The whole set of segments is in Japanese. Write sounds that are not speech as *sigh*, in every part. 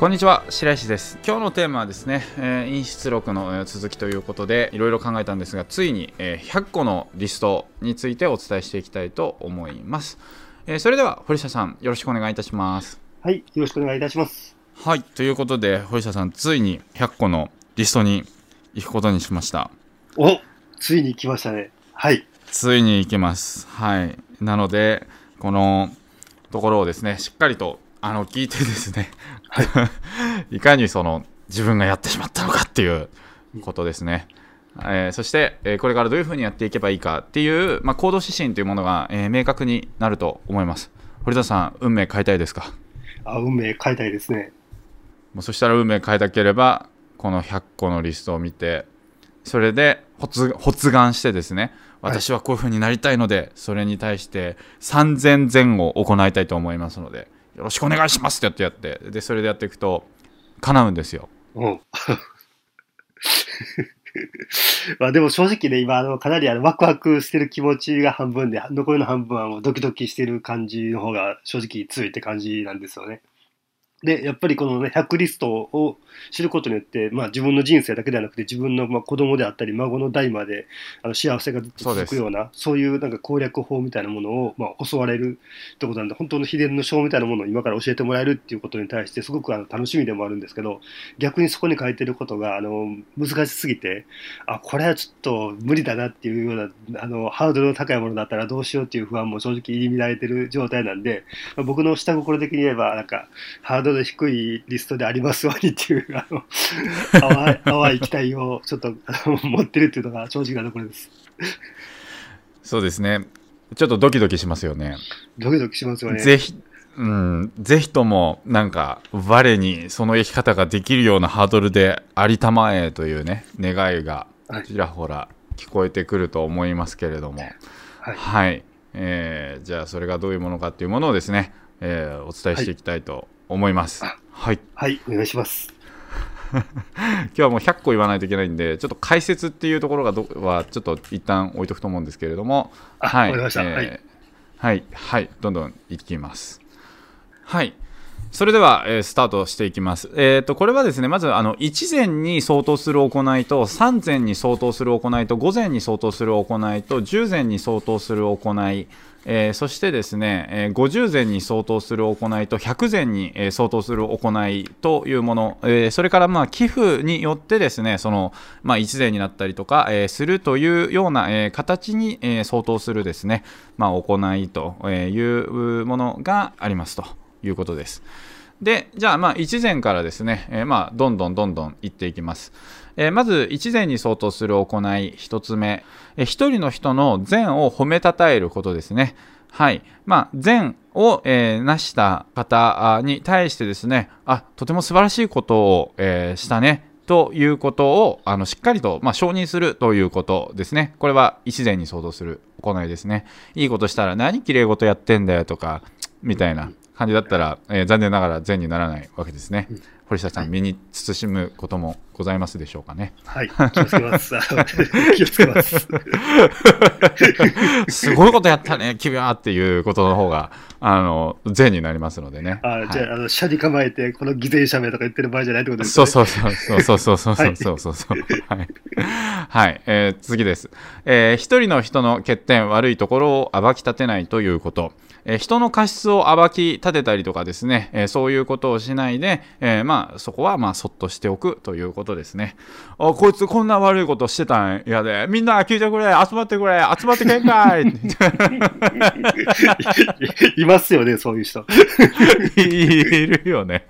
こんにちは白石です。今日のテーマはですね、えー、陰出録の続きということでいろいろ考えたんですがついに、えー、100個のリストについてお伝えしていきたいと思います、えー、それでは堀下さんよろしくお願いいたします。はいよろしくお願いいたします。はいということで堀下さんついに100個のリストに行くことにしました。おついに来ましたね。はい。ついに行きます。はい。なのでこのところをですねしっかりとあの聞いてですね、はい、*laughs* いかにその自分がやってしまったのかっていうことですね。えー、そして、えー、これからどういうふうにやっていけばいいかっていう、まあ、行動指針というものが、えー、明確になると思います。堀田さん、運命変えたいですか？あ運命変えたいですね。もうそしたら運命変えたければ、この100個のリストを見て、それで発発願してですね、私はこういうふうになりたいので、はい、それに対して3000前後行いたいと思いますので、よろしくお願いしますってやってやって、で、それでやっていくと、叶うんですよ。うん。*laughs* まあでも正直ね、今、あの、かなりあの、ワクワクしてる気持ちが半分で、残りの半分はもうドキドキしてる感じの方が正直強いって感じなんですよね。で、やっぱりこのね、100リストを知ることによって、まあ自分の人生だけではなくて、自分のまあ子供であったり、孫の代まであの幸せがずっと続くような、そういうなんか攻略法みたいなものを、まあ、教われるってことなんで、本当の秘伝の書みたいなものを今から教えてもらえるっていうことに対して、すごくあの楽しみでもあるんですけど、逆にそこに書いてることが、あの、難しすぎて、あ、これはちょっと無理だなっていうような、あの、ハードルの高いものだったらどうしようっていう不安も正直入り乱れてる状態なんで、まあ、僕の下心的に言えば、なんか、ハードドル低いリストでありますようにっていう、あの、*laughs* 淡い淡い期待をちょっと持ってるっていうのが正直なところです。そうですね。ちょっとドキドキしますよね。ドキドキしますよね。ぜひ、うん、ぜひとも、なんか、我にその生き方ができるようなハードルでありたまえというね、願いがちらほら聞こえてくると思いますけれども、はい、はい、えー、じゃあそれがどういうものかっていうものをですね、えー、お伝えしていきたいと思います。はい。はい、お願いします。*laughs* 今日はもう100個言わないといけないんで、ちょっと解説っていうところがどはちょっと一旦置いとくと思うんですけれども、はい、えー、はい、はい、はい、どんどんいきます。はい。それでは、えー、スタートしていきます。えーと、これはですねまずあの1前に相当する行いと3前に相当する行いと5前に相当する行いと10前に相当する行い、えー、そしてですね、えー、50前に相当する行いと100前に、えー、相当する行いというもの、えー、それからまあ寄付によってですねその、まあ、1前になったりとか、えー、するというような、えー、形に、えー、相当するですね、まあ、行いというものがありますということです。で、じゃあ、まあ、1前からですね、えー、まあ、どんどんどんどんいっていきます。えー、まず、1前に相当する行い、1つ目、えー、1人の人の善を褒めたたえることですね。はい。まあ、善を、えー、成した方に対してですね、あ、とても素晴らしいことを、えー、したね。ということをあのしっかりと、まあ、承認するということですね。これは一前に相当する行いですね。いいことしたら何きれい事やってんだよとか、みたいな感じだったら、えー、残念ながら善にならないわけですね。堀下さん、身に慎むこともございますでしょうかね。はい、気をつけます。*laughs* 気をつけます。*laughs* すごいことやったね、君はっていうことの方が、あの、善になりますのでね。あ、はい、じゃあ、あの、車に構えて、この偽善者名とか言ってる場合じゃないってことですね。そうそうそうそうそうそうそうそうそうそう。はい。はい、えー、次です。えー、一人の人の欠点、悪いところを暴き立てないということ。えー、人の過失を暴き立てたりとかですね、えー、そういうことをしないで、えー、まあ、そこはまあそっとしておくということですね。あこいつこんな悪いことしてたんやで、みんな聞いてくれ、集まってくれ、集まってけんかい *laughs* いますよね、そういう人。*laughs* いるよね。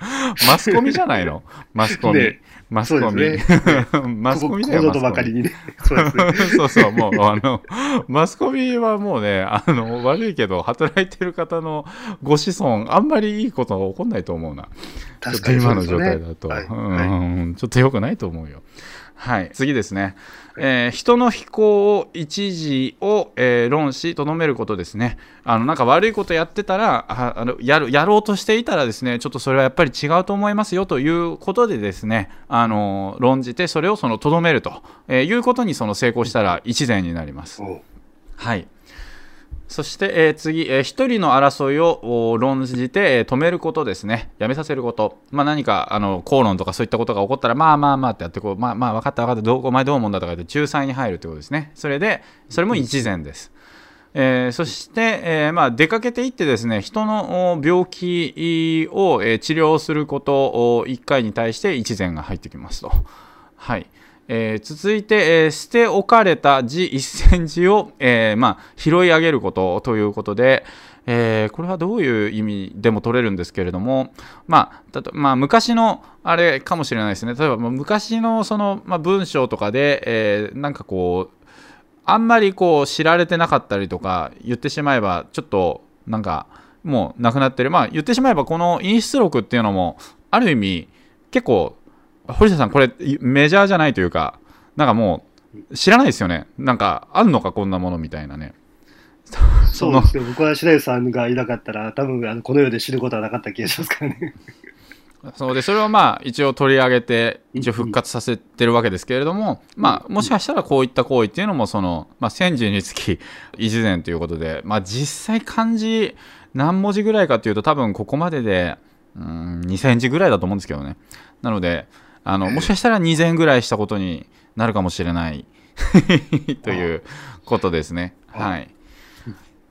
マスコミじゃないの？マスコミ。ねマスコミ。ね、*laughs* マスコミだよ。ばかりにね。*laughs* そうですね。そうそう、もう、あの、*laughs* マスコミはもうね、あの、悪いけど、働いてる方のご子孫、あんまりいいことが起こんないと思うな。確かに、ね、今の状態だと、はい、うん、ちょっと良くないと思うよ。はい、次ですね、えー、人の非行を一時を、えー、論しとどめることですね。あのなんか悪いことやってたらあのやるやろうとしていたらですねちょっとそれはやっぱり違うと思いますよということでですねあの論じてそれをそのとどめると、えー、いうことにその成功したら一善になります。はいそして、えー次、えー一人の争いを論じて、えー止めることですね。やめさせること。まあ、何か、あの、口論とかそういったことが起こったら、まあまあまあってやって、こう、まあまあ、分かった分かった、どうお前どう思うんだとか言って、仲裁に入るということですね。それで、それも一善です。えーそして、えーまあ、出かけていってですね人の病気を、えー治療することを1回に対して一善が入ってきますと。はいえー続いて、えー捨て置かれた字1センチを、えーまあ、拾い上げることということで、えこれはどういう意味でも取れるんですけれども、まあたとまあ、昔のあれかもしれないですね。例えば昔のその、まあ、文章とかで、えなんかこうあんまりこう知られてなかったりとか言ってしまえばちょっとなんかもうなくなってる。まあ言ってしまえばこの陰出録っていうのもある意味結構堀下さんこれメジャーじゃないというかなんかもう知らないですよね。なんかあんのかこんなものみたいなね。*laughs* そうですよ。僕は白石さんがいなかったら、多分あのこの世で知ることはなかった気がしますからね。そうでそれをまあ一応取り上げて一応復活させてるわけですけれども、まあ、もしかしたらこういった行為っていうのもその、まあ、千字につき一善ということで、まあ、実際漢字何文字ぐらいかというと多分ここまででうん2000字ぐらいだと思うんですけどね。なのであのもしかしたら2000ぐらいしたことになるかもしれない *laughs* ということですね。はい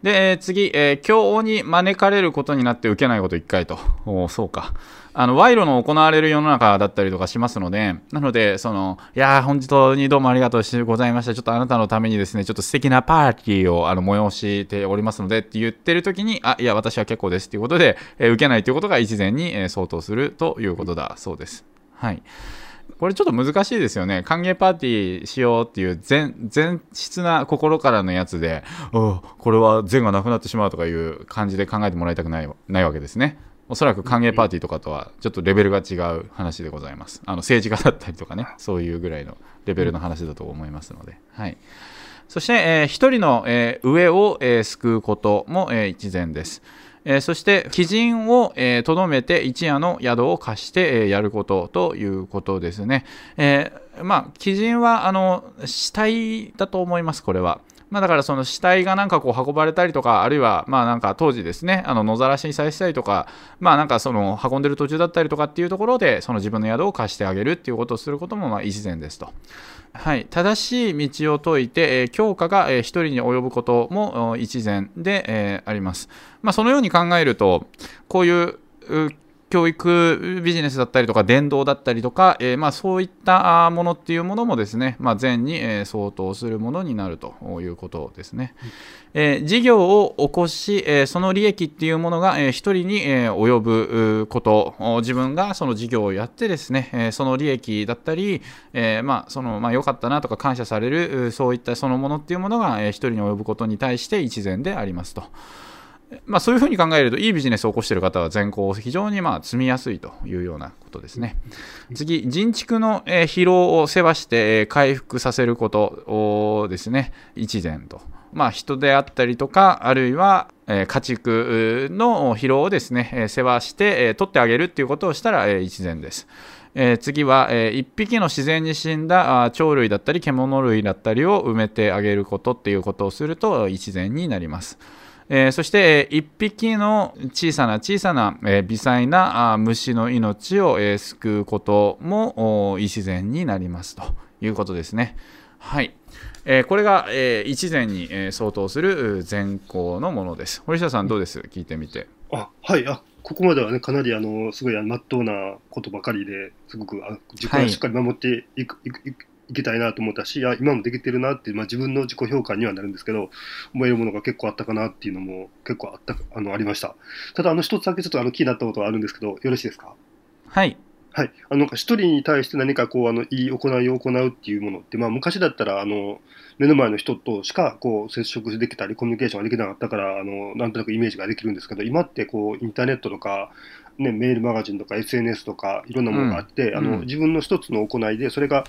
で、えー次、えー今日に招かれることになって受けないこと1回と。おーそうか。あの、賄賂の行われる世の中だったりとかしますので、なので、その、いやー、本当にどうもありがとうございました。ちょっとあなたのためにですね、ちょっと素敵なパーティーをあの催しておりますのでって言ってる時に、あ、いや、私は結構ですっていうことで、えー受けないということが一前に、えー相当するということだそうです。はい。これちょっと難しいですよね。歓迎パーティーしようっていう全全質な心からのやつで、おこれは善がなくなってしまうとかいう感じで考えてもらいたくないないわけですね。おそらく歓迎パーティーとかとはちょっとレベルが違う話でございます。あの政治家だったりとかね、そういうぐらいのレベルの話だと思いますので。はい。そして、えー一人の、えー上を、えー救うことも、えー一善です。えそして、基人をえーとど、めて一夜の宿を貸して、えやることということですね。えまあ、基人はあの死体だと思います、これは。まあ、だからその死体がなんかこう運ばれたりとか、あるいはまあなんか当時ですね、あの野ざらしにされてたりとか、まあなんかその運んでる途中だったりとかっていうところで、その自分の宿を貸してあげるっていうことをすることもまあ一善ですと。はい、正しい道を説いて、えー強化が、えー一人に及ぶことも一善で、えーあります。まあ、そのように考えると、こういうう教育ビジネスだったりとか伝道だったりとか、えーまあ、そういったものっていうものもですね、まあ、善に、相当するものになるということですね。えー事業を起こし、その利益っていうものが、一人に、及ぶこと自分がその事業をやってですね、その利益だったり、えまあそのまあ、良かったなとか感謝されるそういったそのものっていうものが、一人に及ぶことに対して一善でありますと。まあ、そういうふうに考えると、いいビジネスを起こしている方は善行を非常にまあ積みやすいというようなことですね。次、人畜のえー疲労を世話してえー回復させることをですね、一善と。まあ、人であったりとか、あるいは、えー家畜の疲労をですね、えー世話して、えー取ってあげるっていうことをしたら、えー一善です。えー次は、え1匹の自然に死んだあ鳥類だったり獣類だったりを埋めてあげることっていうことをすると一善になります。えーそして、えー一匹の小さな小さな、えー微細なあ虫の命を、えー救うこともお一善になりますということですね。はい。えーこれが、えー一善に、えー相当するう善行のものです。堀下さんどうです？聞いてみて。あはいあここまではねかなりあのすごいあの真っ当なことばかりですごくあ自己はいをしっかり守っていく,、いくいくいきたいなと思ったしあ今もできてるなって、まあ、自分の自己評価にはなるんですけど思えるものが結構あったかなっていうのも結構あったあのありました。ただあの一つだけちょっとあの気になったことがあるんですけどよろしいですか？はい。はい、あの一人に対して何かこうあのいい行いを行うっていうものって、まあ、昔だったらあの目の前の人としかこう接触できたりコミュニケーションができなかったからあのなんとなくイメージができるんですけど今ってこうインターネットとか、ね、メールマガジンとか SNS とかいろんなものがあって、あのうん。うん自分の一つの行いでそれがあ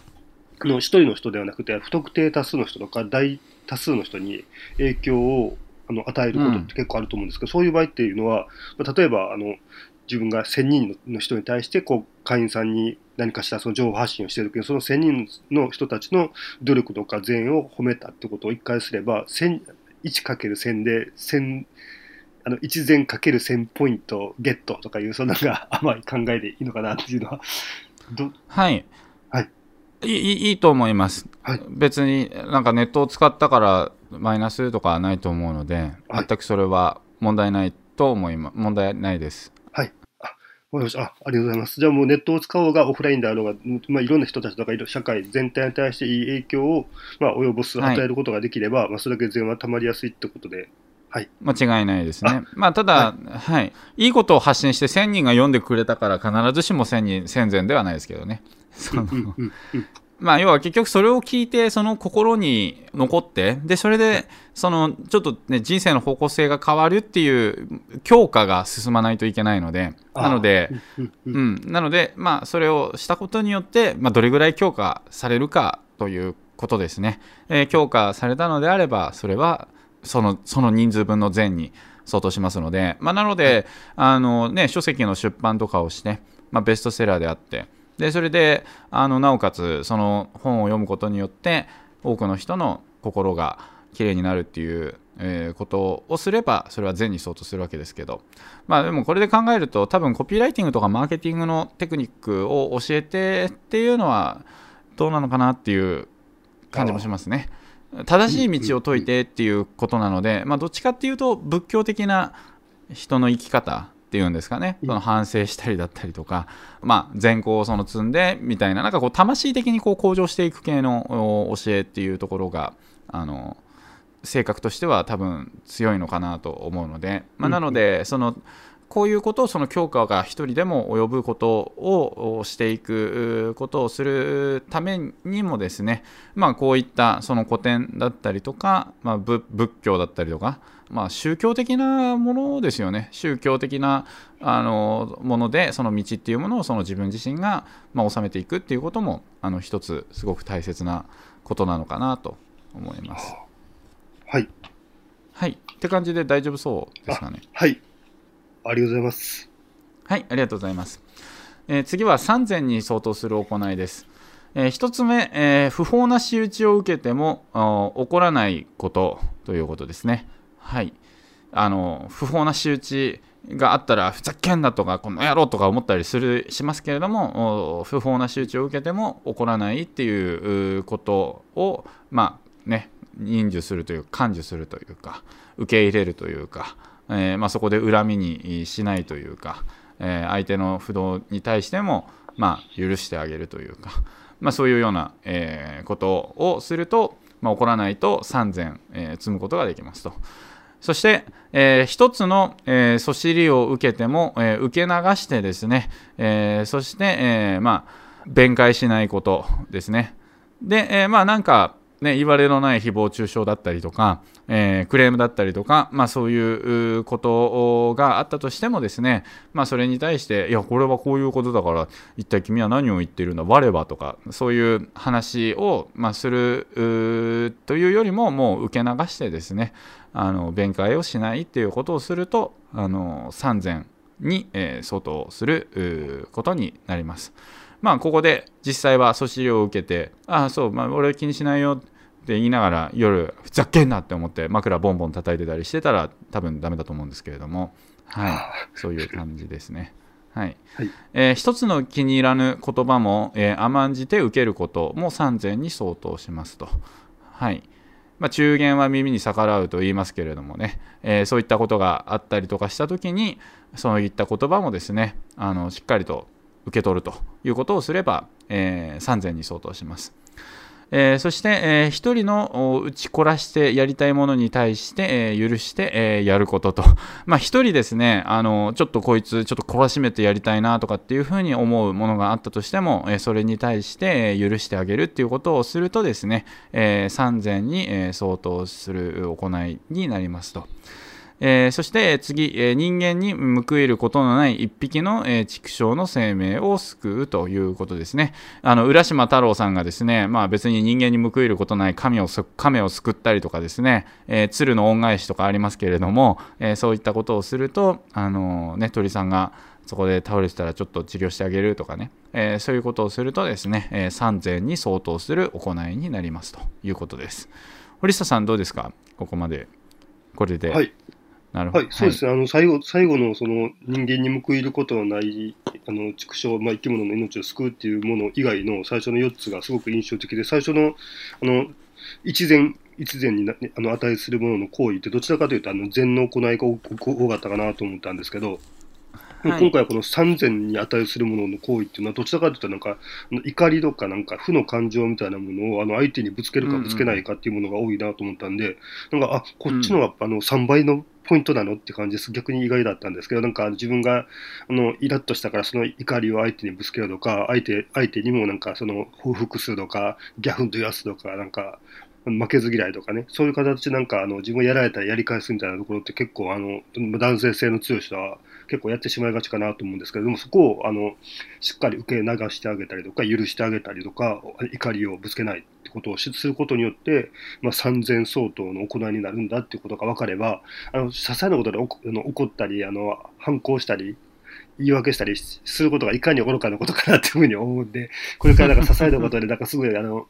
の一人の人ではなくて不特定多数の人とか大多数の人に影響をあの与えることって結構あると思うんですけど、そういう場合っていうのは、まあ例えばあの自分が1000人の人に対してこう会員さんに何かしらその情報発信をしているけどその1000人の人たちの努力とか善を褒めたってことを一回すれば1000 1×1000 で1000あの1膳かける1000ポイントゲットとかいうそんなのが甘い考えでいいのかなっていうのはどはい、はいいいいいと思います、はい。別になんかネットを使ったからマイナスとかはないと思うので、はい。全くそれは問題ないと思います問題ないです。わかりました。あありがとうございます。じゃあもうネットを使おうがオフラインであろうが、まあ、いろんな人たちとか社会全体に対していい影響を、まあ、及ぼすはい。与えることができれば、まあ、それだけ善はたまりやすいってことで間違いないですね。まあ、ただ、はい、い、いことを発信して1000人が読んでくれたから必ずしも1000人、1000前ではないですけどね。そのまあ、要は結局それを聞いて、その心に残って、で、それで、その、ちょっとね、人生の方向性が変わるっていう強化が進まないといけないので、あなので、うん、なので、まあ、それをしたことによって、まあ、どれぐらい強化されるかということですね。えー強化されたのであれば、それはそのその人数分の善に相当しますので、まあ、なので、あのね、書籍の出版とかをして、まあ、ベストセラーであって、でそれであのなおかつその本を読むことによって多くの人の心がきれいになるっていう、えことをすればそれは善に相当するわけですけどまあでもこれで考えると多分コピーライティングとかマーケティングのテクニックを教えてっていうのはどうなのかなっていう感じもしますね。正しい道を解いてっていうことなので、まあ、どっちかっていうと仏教的な人の生き方っていうんですかね、うん。その反省したりだったりとか、まあ、善行をその積んでみたいな、なんかこう魂的にこう向上していく系のお教えっていうところが、あの性格としては多分強いのかなと思うので、まあ、うんなので、そのこういうことをその強化が一人でも及ぶことをしていくことをするためにもですね、まあ、こういったその古典だったりとか、まあ、仏仏教だったりとか、まあ、宗教的なものですよね。宗教的なあのものでその道っていうものをその自分自身が、まあ、収めていくっていうこともあの一つすごく大切なことなのかなと思います。はい。はい、って感じで大丈夫そうですかね。はいありがとうございますはい、ありがとうございます。えー次は3000に相当する行いです。え1つ目、えー不法な仕打ちを受けても起こらないことということですね。はい。あの不法な仕打ちがあったらふざけんなとかこの野郎とか思ったりするしますけれども不法な仕打ちを受けても起こらないっていうことをまあね忍受するという感受するというか受け入れるというか、えーまあ、そこで恨みにしないというか、えー相手の不動に対しても、まあ、許してあげるというか、まあ、そういうような、えーことをすると、まあ、起こらないと3000、え積むことができますと。そして、えー一つの、えーそしりを受けても、えー受け流してですね、えーそして、えまあ、弁解しないことですね。で、えまあなんか、ね、言われのない誹謗中傷だったりとか、えークレームだったりとか、まあ、そういうことがあったとしてもですね、まあ、それに対していやこれはこういうことだから一体君は何を言っているんだ我はとかそういう話を、まあ、するというよりももう受け流してですねあの弁解をしないっていうことをするとあの3000に、えー相当することになります。まあ、ここで実際は訴訟を受けて、ああ、そう、まあ、俺は気にしないよって言いながら、夜、ふざけんなって思って、枕ボンボン叩いてたりしてたら、多分ダメだと思うんですけれども、はい、そういう感じですね。はいはいえー一つの気に入らぬ言葉も、えー甘んじて受けることも3000に相当しますと。はいまあ、中言は耳に逆らうと言いますけれどもね、えーそういったことがあったりとかしたときに、そういった言葉もですね、あのしっかりと受け取るということをすれば、えー3000に相当します。えーそして、えー一人の打ちこらしてやりたいものに対して、えー許して、えやることと、*laughs* まあ、一人ですねあのちょっとこいつちょっと懲らしめてやりたいなとかっていうふうに思うものがあったとしても、えそれに対して、え許してあげるっていうことをするとですね、えー3 0に、え相当する行いになりますと。えーそして次、えー人間に報いることのない一匹の、えー畜生の生命を救うということですね。あの浦島太郎さんがですね、まあ、別に人間に報いることない神を亀を救ったりとかですね、え鶴の恩返しとかありますけれども、えそういったことをすると、あのね、鳥さんがそこで倒れてたらちょっと治療してあげるとかね、えそういうことをするとですね、えー3000に相当する行いになりますということです。堀下さんどうですか？ここまで。これで。はい。なるほど。はい、そうですね、あの最後最後のその人間に報いることのないあの畜生、まあ、生き物の命を救うっていうもの以外の最初の4つがすごく印象的で、最初のあの一善一善になあの値するものの行為って、どちらかというと、あの善の行いが多多かったかなと思ったんですけど、はい今回はこの三善に値するものの行為っていうのは、どちらかというと、なんか、怒りとか、なんか負の感情みたいなものをあの相手にぶつけるかぶつけないかっていうものが多いなと思ったんで、なんか、あこっちのがあの3倍のポイントなの？って感じです。逆に意外だったんですけど、なんか自分があのイラッとしたからその怒りを相手にぶつけるとか、相手相手にもなんかその報復するとか、ギャフンと言わすとか、なんか負けず嫌いとかね、そういう形でなんかあの自分がやられたらやり返すみたいなところって結構あの男性性の強い人は結構やってしまいがちかなと思うんですけどでもそこをあのしっかり受け流してあげたりとか許してあげたりとか怒りをぶつけない。ってことをすることによって、まあ、三千相当の行いになるんだっていうことが分かればあの些細なことであの怒ったりあの反抗したり言い訳したりすることがいかに愚かなことかなっていうふうに思うんでこれからなんか些細なことでなんかすごいあの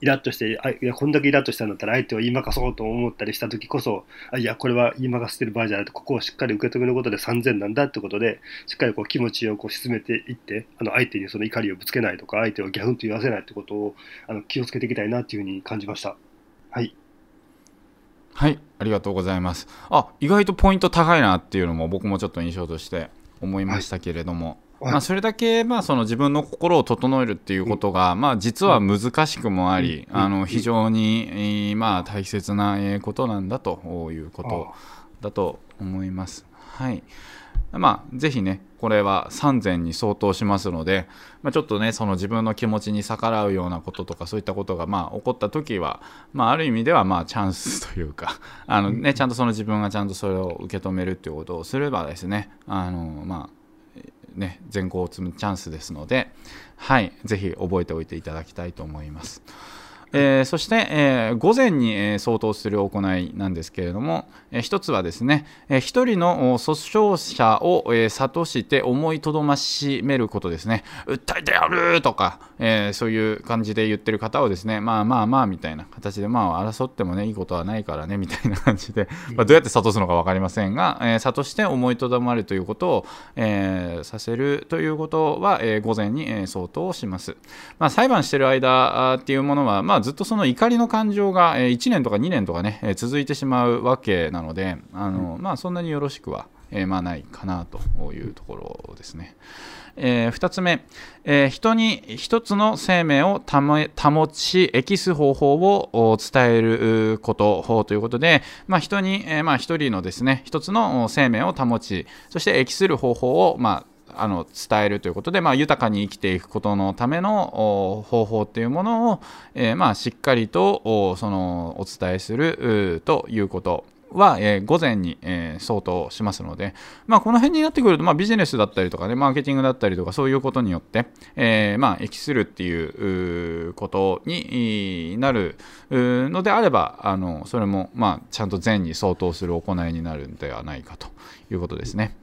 イラッとして、あいや、こんだけイラッとしたんだったら相手を言いまかそうと思ったりしたときこそ、あいや、これは言いまかせてる場合じゃないと、ここをしっかり受け止めることで3000なんだってことで、しっかりこう気持ちをこう沈めていって、あの相手にその怒りをぶつけないとか、相手をギャフンと言わせないってことをあの気をつけていきたいなっていうふうに感じました。はい。はい、ありがとうございます。あ、意外とポイント高いなっていうのも僕もちょっと印象として思いましたけれども、はいまあ、それだけ、まあ、その自分の心を整えるっていうことが、まあ、実は難しくもあり、うん。あの非常に、えーまあ、大切なえーことなんだということだと思います。はい。まあ、ぜひね、これは3000に相当しますので、まあ、ちょっとね、その自分の気持ちに逆らうようなこととか、そういったことがまあ起こったときは、まあ、ある意味ではまあチャンスというか、あのね、ちゃんとその自分がちゃんとそれを受け止めるっていうことをすればですね、あのまあ、ね、善行を積むチャンスですので、はい、ぜひ覚えておいていただきたいと思います。えーそして、えー午前に、えー相当する行いなんですけれども、えー一つはですね、えー一人のお訴訟者を、えー諭して思いとどましめることですね、訴えてやるとか、えーそういう感じで言ってる方をですね、まあまあまあみたいな形で、まあ争ってもね、いいことはないからねみたいな感じで、まあ、どうやって諭すのか分かりませんが、えー諭して思いとどまるということを、えーさせるということは、えー午前に、えー相当します。まあ、裁判してる間っていうものは、まあ、ずっとその怒りの感情が、えー1年とか2年とかね、えー続いてしまうわけなので、あのまあ、そんなによろしくは、えーまあ、ないかなというところですね。え2つ目、えー人に一つの生命を保保ち、益す方法をお伝えるうことということで、まあ、人に、えーまあ、一人のですね、一つのお生命を保ち、そして益する方法を、まあ、あの伝えるということで、まあ、豊かに生きていくことのための方法っていうものを、えーまあ、しっかりとおそのお伝えするということは、えー午前に、えー相当しますので、まあ、この辺になってくると、まあ、ビジネスだったりとかね、マーケティングだったりとか、そういうことによって、えーまあ、益するっていうことになるのであれば、あのそれも、まあ、ちゃんと善に相当する行いになるんではないかということですね。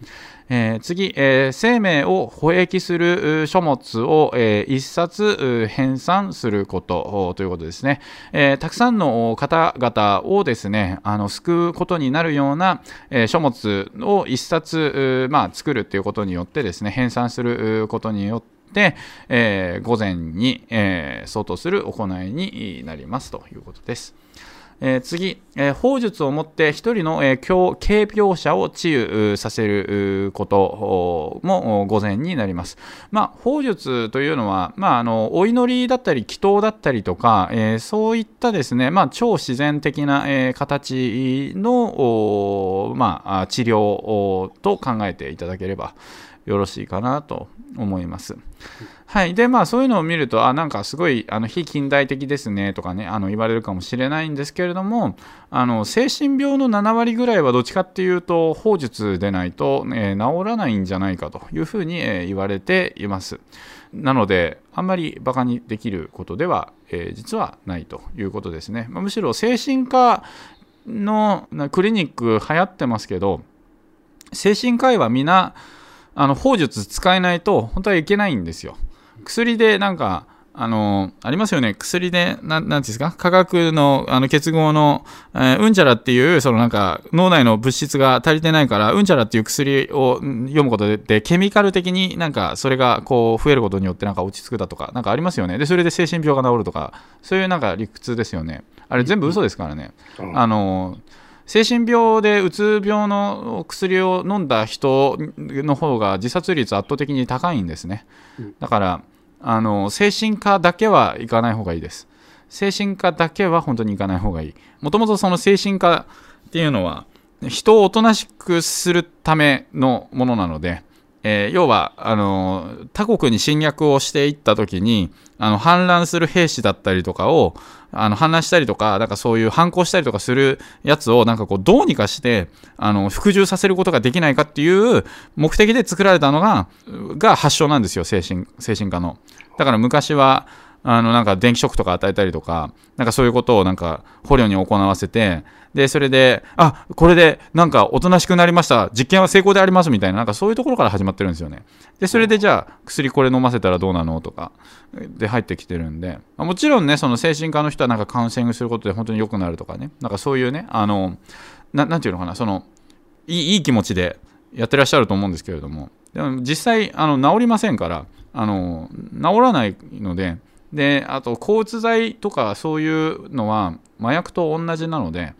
えー次、えー生命を保益する書物を、えー一冊編纂することということですね、えーたくさんの方々をですねあの救うことになるような、え書物を一冊まあ、作るということによってですね編纂することによってえー午前に、えー相当する行いになりますということです。えー次、えー法術をもって一人の、えー強軽病者を治癒させることも午前になります。まあ、法術というのは、まあ、あのお祈りだったり祈祷だったりとか、えーそういったですね、まあ、超自然的な、えー形の、まあ、治療と考えていただければよろしいかなと思います。はい。で、まあ、そういうのを見ると、あ、なんかすごい、あの、非近代的ですね、とかね、あの、言われるかもしれないんですけれども、あの、精神病の7割ぐらいはどっちかっていうと、法術でないと、えー治らないんじゃないかというふうに、えー言われています。なので、あんまりバカにできることでは、えー実はないということですね。まあむしろ精神科のクリニック流行ってますけど、精神科医は皆、あの、法術使えないと、本当はいけないんですよ。薬でなんかあの、ありますよね。薬で、なん、なんですか？化学の、あの、結合の、えー、うんちゃらっていう、そのなんか、脳内の物質が足りてないから、うんちゃらっていう薬を読むことで、でケミカル的になんか、それがこう、増えることによってなんか落ち着くだとか、なんかありますよね。で、それで精神病が治るとか、そういうなんか理屈ですよね。あれ全部嘘ですからね。あの、精神病でうつ病の薬を飲んだ人の方が自殺率圧倒的に高いんですね。だから、あの精神科だけは行かない方がいいです。精神科だけは本当に行かない方がいい。もともとその精神科っていうのは人をおとなしくするためのものなので、えー、要はあの他国に侵略をしていった時にあの反乱する兵士だったりとかをあの反乱したりとかなんかそういう反抗したりとかするやつをなんかこうどうにかしてあの服従させることができないかっていう目的で作られたのがが発祥なんですよ精神精神科のだから昔はあのなんか電気ショックとか与えたりとかなんかそういうことをなんか捕虜に行わせてで、それで、あ、これでなんかおとなしくなりました。実験は成功でありますみたいな、なんかそういうところから始まってるんですよね。で、それでじゃあ、薬これ飲ませたらどうなのとか、で入ってきてるんで、まもちろんね、その精神科の人はなんかカウンセリングすることで本当に良くなるとかね、なんかそういうね、あの、ななんていうのかな、その、いいいい気持ちでやってらっしゃると思うんですけれども、でも実際、あの治りませんから、あの治らないので、で、あと、抗うつ剤とかそういうのは麻薬と同じなので、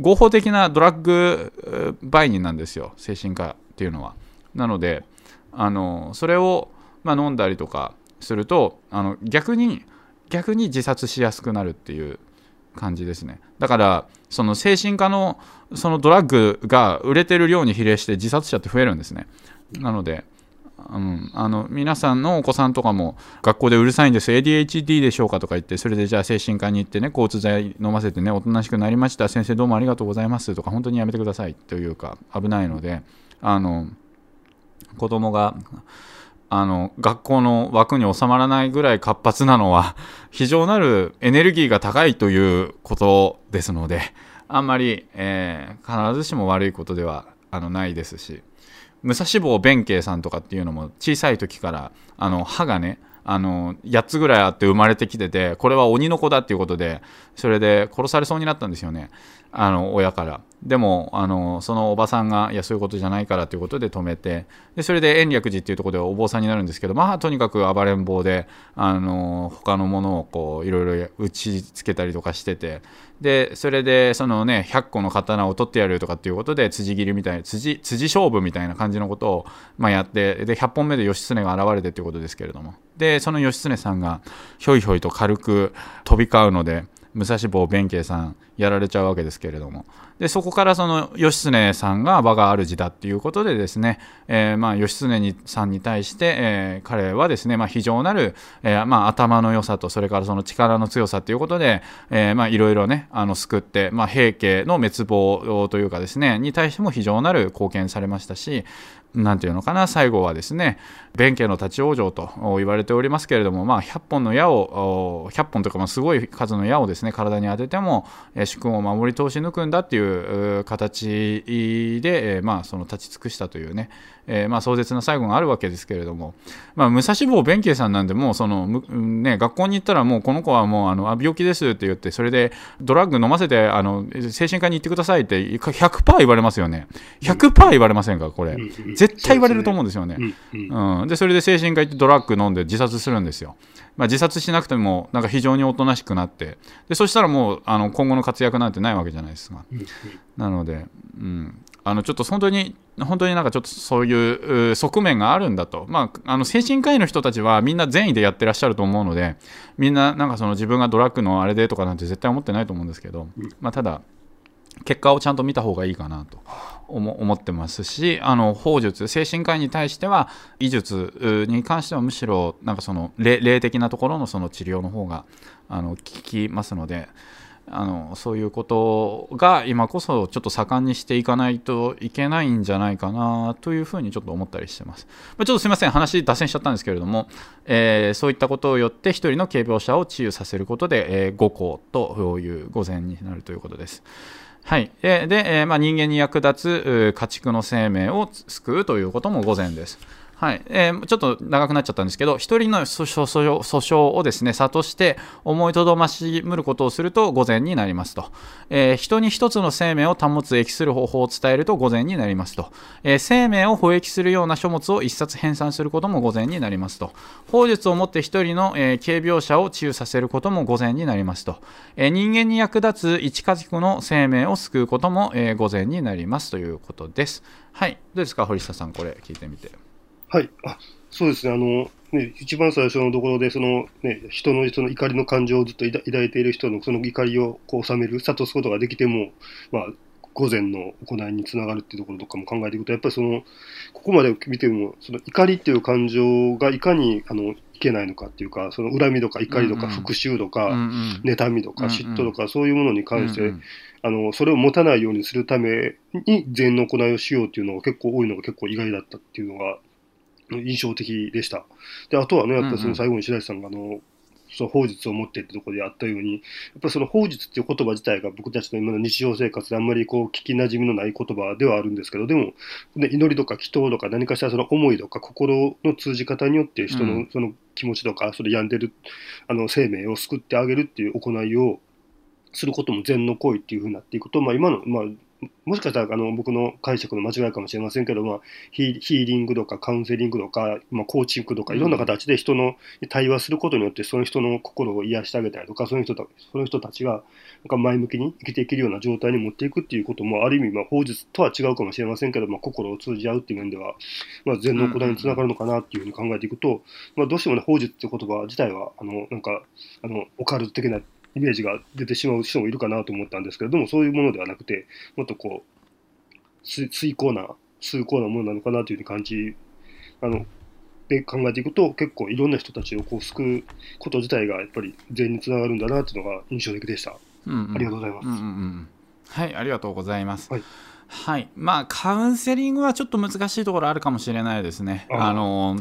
合法的なドラッグ売人なんですよ精神科っていうのは。なのであのそれを、まあ、飲んだりとかするとあの逆に逆に自殺しやすくなるっていう感じですね。だからその精神科のそのドラッグが売れてる量に比例して自殺者って増えるんですね。なのでうん、あの皆さんのお子さんとかも学校でうるさいんです ADHD でしょうかとか言ってそれでじゃあ精神科に行ってね交通剤飲ませてねおとなしくなりました。先生どうもありがとうございます。とか本当にやめてください。というか危ないのであの子供があの学校の枠に収まらないぐらい活発なのは *laughs* 非常なるエネルギーが高いということですのであんまり、えー、必ずしも悪いことではあのないですし。武蔵坊弁慶さんとかっていうのも小さい時からあの歯がねあの8つぐらいあって生まれてきててこれは鬼の子だっていうことでそれで殺されそうになったんですよねあの親から。でもあのそのおばさんがいやそういうことじゃないからということで止めてでそれで延暦寺っていうところでお坊さんになるんですけどまあとにかく暴れん坊であの他のものをこういろいろ打ちつけたりとかしててでそれでそのね100個の刀を取ってやるとかっていうことで辻切りみたいな辻辻勝負みたいな感じのことを、まあ、やってで100本目で義経が現れてっていうことですけれども。でその義経さんがひょいひょいと軽く飛び交うので武蔵坊弁慶さんやられちゃうわけですけれども。でそこからその義経さんが我が主だっていうことでですね、えー、まあ義経にさんに対して、えー、彼はですね、まあ、非常なる、えー、まあ、頭の良さとそれからその力の強さということで、いろいろねあの救って、まあ、平家の滅亡というかですねに対しても非常なる貢献されましたし何て言うのかな最後はですね弁慶の立ち往生と言われておりますけれども、まあ、100本の矢を100本というか、ま、すごい数の矢をですね体に当てても、主君を守り通し抜くんだっていう形で、まあ、その立ち尽くしたというね、まあ、壮絶な最後があるわけですけれども、まあ、武蔵坊弁慶さんなんでもうその、ね、学校に行ったらもうこの子はもうあの病気ですって言ってそれでドラッグ飲ませてあの精神科に行ってくださいって100%言われますよね。100%言われませんかこれ。絶対言われると思うんですよね、うん、でそれで精神科行ってドラッグ飲んで自殺するんですよ、まあ、自殺しなくてもなんか非常におとなしくなって。でそしたらもうあの今後の活躍なんてないわけじゃないですか。なので、うん、あのちょっと本当に本当になんかちょっとそういう側面があるんだと、まあ、あの精神科医の人たちはみんな善意でやってらっしゃると思うのでみんななんかその自分がドラッグのあれでとかなんて絶対思ってないと思うんですけど、まあ、ただ結果をちゃんと見た方がいいかなと思ってますしあの法術精神科医に対しては医術に関してはむしろなんかその霊的なところのその治療の方があの効きますので。あのそういうことが今こそちょっと盛んにしていかないといけないんじゃないかなというふうにちょっと思ったりしてます。まあ、ちょっとすみません話脱線しちゃったんですけれども、えー、そういったことをよって1人の軽病者を治癒させることで、えー、5個という午前になるということです。はい、でで、まあ、人間に役立つ家畜の生命を救うということも午前です。はい。えー、ちょっと長くなっちゃったんですけど、1人の訴訟訴訟をですね諭して思いとどましむることをすると午前になりますと、えー、人に1つの生命を保つ、益する方法を伝えると午前になりますと、えー、生命を保益するような書物を1冊編纂することも午前になりますと、法術をもって1人の、え、軽病者を治癒させることも午前になりますと、え、人間に役立つ一家族の生命を救うことも、えー、午前になりますということです。はい、どうですか、堀下さん、これ聞いてみて。はい。あ、そうですね。あの、ね、一番最初のところで、その、ね、人のその怒りの感情をずっと抱いている人のその怒りをこう収める、諭すことができても、まあ、午前の行いにつながるっていうところとかも考えていくと、やっぱりその、ここまで見ても、その怒りっていう感情がいかに、あの、いけないのかっていうか、その恨みとか怒りとか復讐とか、妬みとか嫉妬とか、そういうものに関して、あの、それを持たないようにするために禅の行いをしようっていうのが結構多いのが結構意外だったっていうのが、印象的でした。で、あとはね、やっぱりその最後に白石さんが、あの、その法術を持ってってところであったように、やっぱりその法術っていう言葉自体が僕たちの今の日常生活であんまりこう聞き馴染みのない言葉ではあるんですけど、でも、ね、祈りとか祈祷とか何かしらその思いとか心の通じ方によって人のその気持ちとか、それ病んでるあの生命を救ってあげるっていう行いをすることも禅の行為っていうふうになっていくと、まあ、今の、まあ、もしかしたらあの僕の解釈の間違いかもしれませんけど、まあ、ヒーリングとかカウンセリングとか、まあ、コーチングとかいろんな形で人の対話することによってその人の心を癒してあげたりとかその人たその人たちがなんか前向きに生きていけるような状態に持っていくっていうこともある意味まあ法術とは違うかもしれませんけど、まあ、心を通じ合うっていう面では、まあ、禅の行いにつながるのかなっていうふうに考えていくと、まあ、どうしてもね法術っていう言葉自体はあのなんかあのオカルト的なイメージが出てしまう人もいるかなと思ったんですけれども、そういうものではなくて、もっとこう、遂行な、崇高なものなのかなという感じ、あの、で考えていくと、結構いろんな人たちをこう救うこと自体がやっぱり善につながるんだなっていうのが印象的でした。うんうん、ありがとうございます、うんうんうん。はい、ありがとうございます。はいはい、まあカウンセリングはちょっと難しいところあるかもしれないですね。あの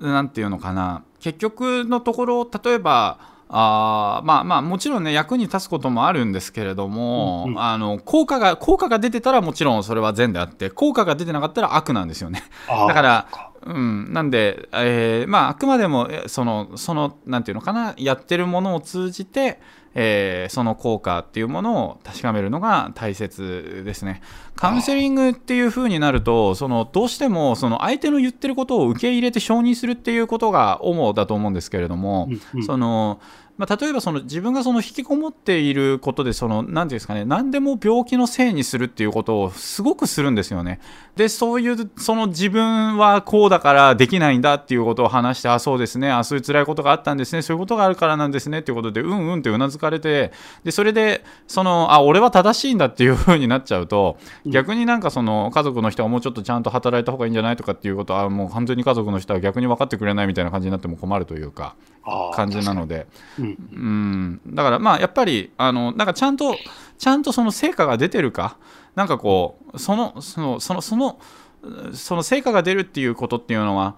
なんていうのかな結局のところ例えばあまあまあもちろんね役に立つこともあるんですけれども、うんうん、あの効果が効果が出てたらもちろんそれは善であって効果が出てなかったら悪なんですよね。だからうん、なんで、えー、まああくまでもそのそのなんていうのかなやってるものを通じてえー、その効果っていうものを確かめるのが大切ですね。カウンセリングっていう風になるとそのどうしてもその相手の言ってることを受け入れて承認するっていうことが主だと思うんですけれども、うんうん、そのまあ、例えばその自分がその引きこもっていることでその何ですかね何でも病気のせいにするっていうことをすごくするんですよね。でそういうその自分はこうだからできないんだっていうことを話してあそうですねあそういう辛いことがあったんですねそういうことがあるからなんですねっていうことでうんうんってうなずかれてでそれでそのあ俺は正しいんだっていう風になっちゃうと逆になんかその家族の人はもうちょっとちゃんと働いた方がいいんじゃないとかっていうことはもう完全に家族の人は逆に分かってくれないみたいな感じになっても困るというか感じなので。うん、だからまあやっぱりあのなんかちゃんとちゃんとその成果が出てるか？なんかこうそのそのそのそのその成果が出るっていうことっていうのは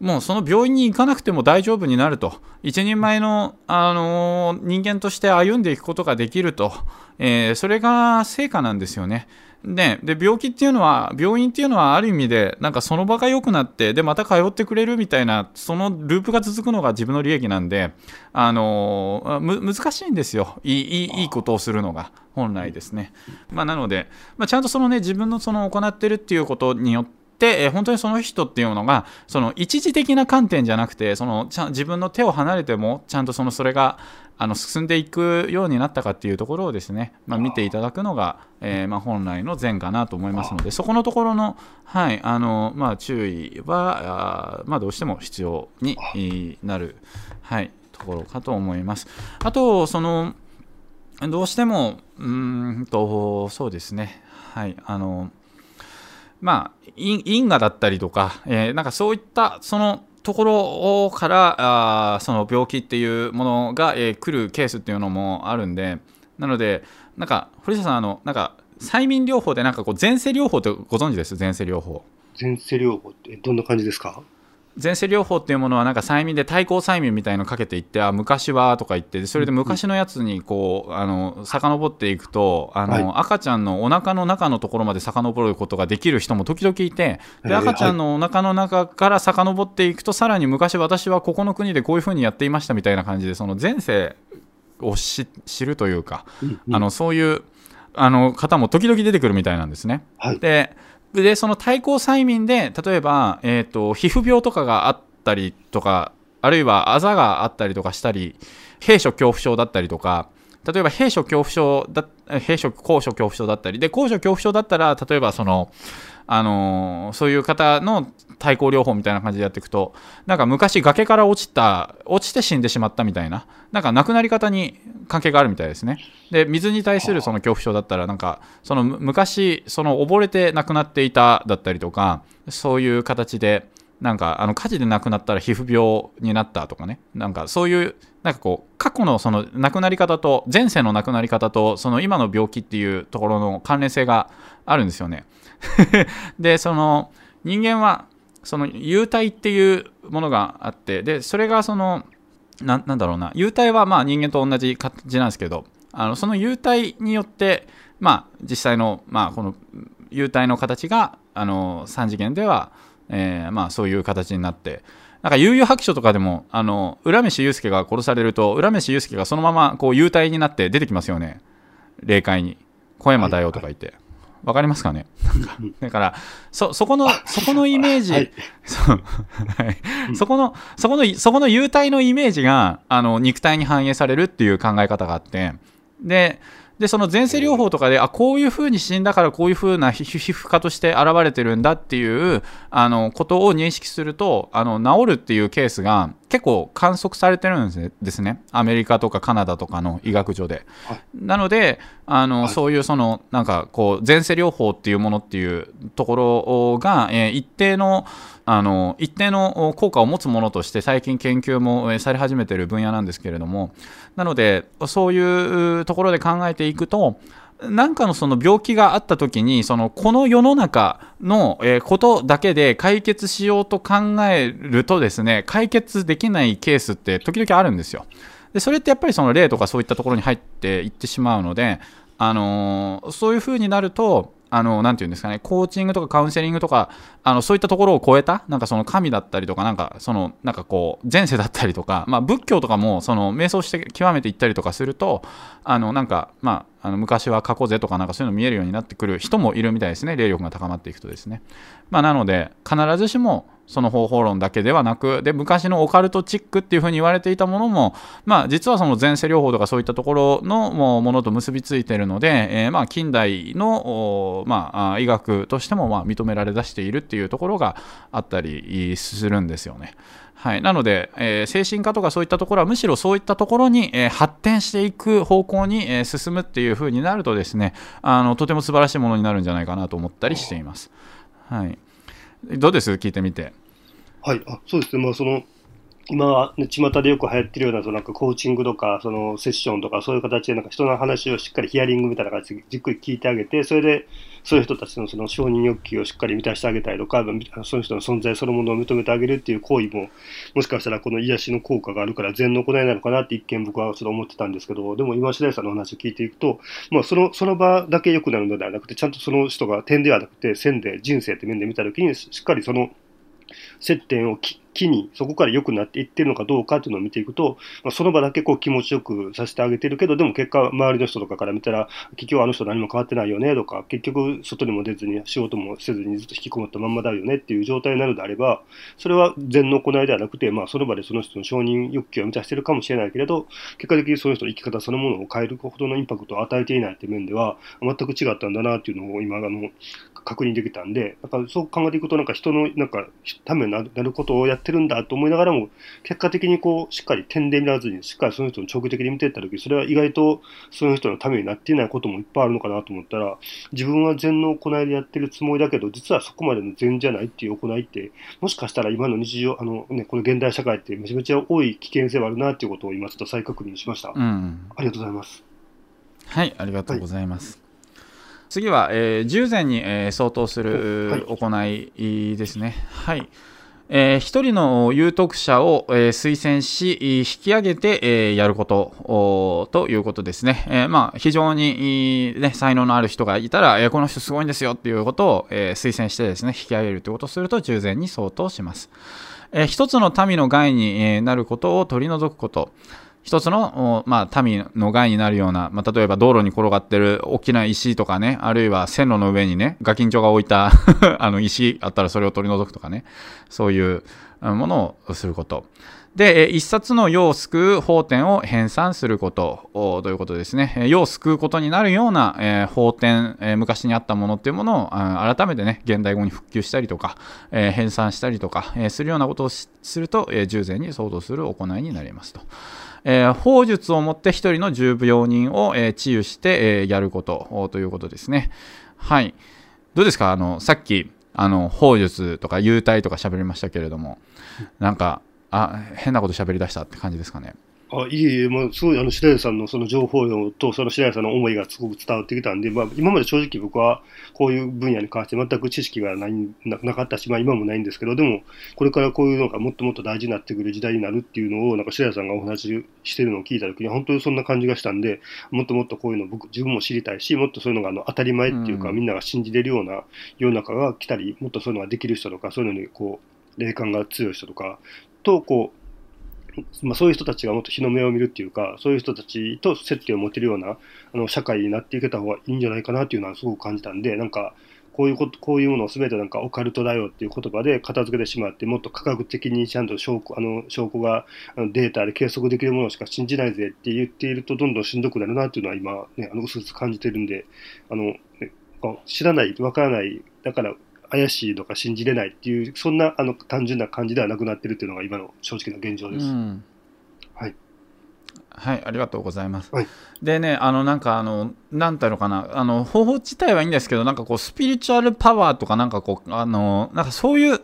もうその病院に行かなくても大丈夫になると。一人前の、あのー、人間として歩んでいくことができると、えー、それが成果なんですよね。でで病気っていうのは病院っていうのはある意味でなんかその場が良くなってでまた通ってくれるみたいなそのループが続くのが自分の利益なんであの難しいんですよ。いいいいことをするのが本来ですね、まあ、なので、まあ、ちゃんとそのね自分のその行ってるっていうことによって、え本当にその人っていうのがその一時的な観点じゃなくてそのちゃ自分の手を離れてもちゃんとそのそれがあの進んでいくようになったかっていうところをですね、まあ、見ていただくのが、えー、まあ、本来の善かなと思いますのでそこのところの,、はいあのまあ、注意はあ、まあ、どうしても必要になる、はい、ところかと思います。あとそのどうしてもうんとそうですね。はいあのまあ因果だったりとか、えー、なんかそういったそのところからあその病気っていうものが、えー、来るケースっていうのもあるんでなのでなんか堀下さんあのなんか催眠療法でなんかこう前世療法ってご存知です？前世療法。前世療法ってどんな感じですか？前世療法っていうものはなんか催眠で対抗催眠みたいのかけていってあ昔はとか言ってそれで昔のやつにこうあの遡っていくとあの、はい、赤ちゃんのお腹の中のところまで遡ることができる人も時々いてで赤ちゃんのお腹の中から遡っていくとさらに昔私はここの国でこういうふうにやっていましたみたいな感じでその前世を知るというか、うんうん、あのそういうあの方も時々出てくるみたいなんですね。はい、ででその対抗催眠で例えば、えーと、皮膚病とかがあったりとかあるいはあざがあったりとかしたり閉所恐怖症だったりとか例えば閉所恐怖症だ閉所高所恐怖症だったりで高所恐怖症だったら例えばそのあのー、そういう方の対抗療法みたいな感じでやっていくとなんか昔崖から落ちた落ちて死んでしまったみたいななんか亡くなり方に関係があるみたいですねで水に対するその恐怖症だったらなんかその昔その溺れて亡くなっていただったりとかそういう形でなんかあの火事で亡くなったら皮膚病になったとかねなんかそういうなんかこう過去のその亡くなり方と前世の亡くなり方とその今の病気っていうところの関連性があるんですよね。*laughs* でその人間はその幽体っていうものがあってでそれがそのななんだろうな幽体はまあ人間と同じ感じなんですけどあのその幽体によってまあ実際のまあこの幽体の形があの3次元では、えー、まあそういう形になってなんか悠々白書とかでもあの浦飯祐介が殺されると浦飯祐介がそのままこう幽体になって出てきますよね霊界に小山だよとか言って。わかりますかね？*laughs* だから、そ、そこの、そこのイメージ、はい、そはい、そこの、そこの、そこの幽体のイメージが、あの、肉体に反映されるっていう考え方があって、で、でその前世療法とかであこういうふうに死んだからこういうふうな皮膚科として現れてるんだっていうあのことを認識するとあの治るっていうケースが結構観測されてるんですね。アメリカとかカナダとかの医学上で。なのであの、はい、そういうそのなんかこう前世療法っていうものっていうところが、えー、一定のあの一定の効果を持つものとして最近研究もされ始めている分野なんですけれども。なのでそういうところで考えていくと何かのその病気があった時にそのこの世の中のことだけで解決しようと考えるとですね解決できないケースって時々あるんですよ。でそれってやっぱりその例とかそういったところに入っていってしまうので、あのー、そういうふうになるとあの、なていうんですかね、コーチングとかカウンセリングとか、あの、そういったところを超えた、なんかその神だったりとか、なんかその、なんかこう、前世だったりとか、まあ仏教とかも、その、瞑想して極めていったりとかすると、あの、なんか、まあ、あの昔は過去ぜとかなんかそういうの見えるようになってくる人もいるみたいですね、霊力が高まっていくとですね。まあ、なので、必ずしも、その方法論だけではなくで昔のオカルトチックっていうふうに言われていたものも、まあ、実はその前世療法とかそういったところのものと結びついているので、えー、まあ近代の、まあ、医学としてもまあ認められだしているっていうところがあったりするんですよね。はい、なので、えー、精神科とかそういったところはむしろそういったところに、えー、発展していく方向に、えー、進むっていう風になるとですねあのとても素晴らしいものになるんじゃないかなと思ったりしています。はいどうです？聞いてみて。はい、あそうですね、まあ、その今、ね、巷でよく流行ってるようなそのなんかコーチングとかそのセッションとかそういう形でなんか人の話をしっかりヒアリングみたいな感じでじっくり聞いてあげてそれでそういう人たちのその承認欲求をしっかり満たしてあげたりとかその人の存在そのものを認めてあげるっていう行為ももしかしたらこの癒しの効果があるから禅の行いなのかなって一見僕はちょっと思ってたんですけどでも今白井さんの話を聞いていくと、まあ、そのその場だけ良くなるのではなくてちゃんとその人が点ではなくて線で人生って面で見た時にしっかりその接点を機にそこから良くなっていってるのかどうかっていうのを見ていくと、まあ、その場だけこう気持ちよくさせてあげてるけどでも結果周りの人とかから見たら結局あの人何も変わってないよねとか結局外にも出ずに仕事もせずにずっと引きこもったまんまだよねっていう状態になるのであればそれは禅の行いではなくて、まあ、その場でその人の承認欲求を満たしてるかもしれないけれど結果的にその人の生き方そのものを変えるほどのインパクトを与えていないっていう面では全く違ったんだなっていうのを今あの確認できたんで、だからそう考えていくと、なんか人のなんかためになることをやってるんだと思いながらも、結果的にこう、しっかり点で見らずに、しっかりその人の長期的に見ていったとき、それは意外とその人のためになっていないこともいっぱいあるのかなと思ったら、自分は禅の行いでやってるつもりだけど、実はそこまでの禅じゃないっていう行いって、もしかしたら今の日常、あのね、この現代社会ってめちゃめちゃ多い危険性はあるなっていうことを今ちょっと再確認しました。うん、ありがとうございます。はい、ありがとうございます。はい次は、えー、従前に、えー、相当する行いですね。はいえー、一人の有徳者を、えー、推薦し、引き上げて、えー、やることということですね。えー、まあ、非常に、ね、才能のある人がいたら、え、この人すごいんですよということを、え、推薦してですね、引き上げるということをすると、従前に相当します。えー、一つの民の害になることを取り除くこと。一つの、まあ、民の害になるような、まあ、例えば道路に転がってる大きな石とかね、あるいは線路の上にね、ガキンチョが置いた *laughs* あの石あったらそれを取り除くとかね、そういうものをすること。で、一冊の世を救う法典を編纂することということですね。世を救うことになるような、法典、昔にあったものっていうものを改めてね、現代語に復旧したりとか、えー、編纂したりとか、するようなことをすると、従前に相当する行いになりますと。えー、法術をもって一人の重病人を、えー、治癒して、えー、やることということですね。はい。どうですか？あの、さっき、あの、法術とか幽体とか喋りましたけれども、なんか、あ、変なこと喋りだしたって感じですかね？あいえいえ、まあ、すごいあの白石さんのその情報量とその白石さんの思いがすごく伝わってきたんで、まあ、今まで正直僕はこういう分野に関して全く知識がないなかったし、まあ、今もないんですけどでもこれからこういうのがもっともっと大事になってくる時代になるっていうのをなんか白石さんがお話ししてるのを聞いた時に本当にそんな感じがしたんでもっともっとこういうの僕自分も知りたいしもっとそういうのがあの当たり前っていうか、うん、みんなが信じれるような世の中が来たりもっとそういうのができる人とかそういうのにこう霊感が強い人とかとこうまあ、そういう人たちがもっと日の目を見るっていうか、そういう人たちと接点を持てるようなあの社会になっていけた方がいいんじゃないかなっていうのはすごく感じたんで、なんか、こういうこと、こういうものを全てなんかオカルトだよっていう言葉で片付けてしまって、もっと科学的にちゃんと証拠、あの、証拠があのデータで計測できるものしか信じないぜって言っていると、どんどんしんどくなるなっていうのは今、ね、あの、うすうす感じてるんで、あの、ね、知らない、わからない、だから怪しいとか信じれないっていう、そんなあの単純な感じではなくなってるっていうのが今の正直な現状です。うんはいはい、ありがとうございます。はい、でね、あの、なんか、あの、なんていうのかな、あの、方法自体はいいんですけど、なんかこう、スピリチュアルパワーとか、なんかこう、あの、なんかそういう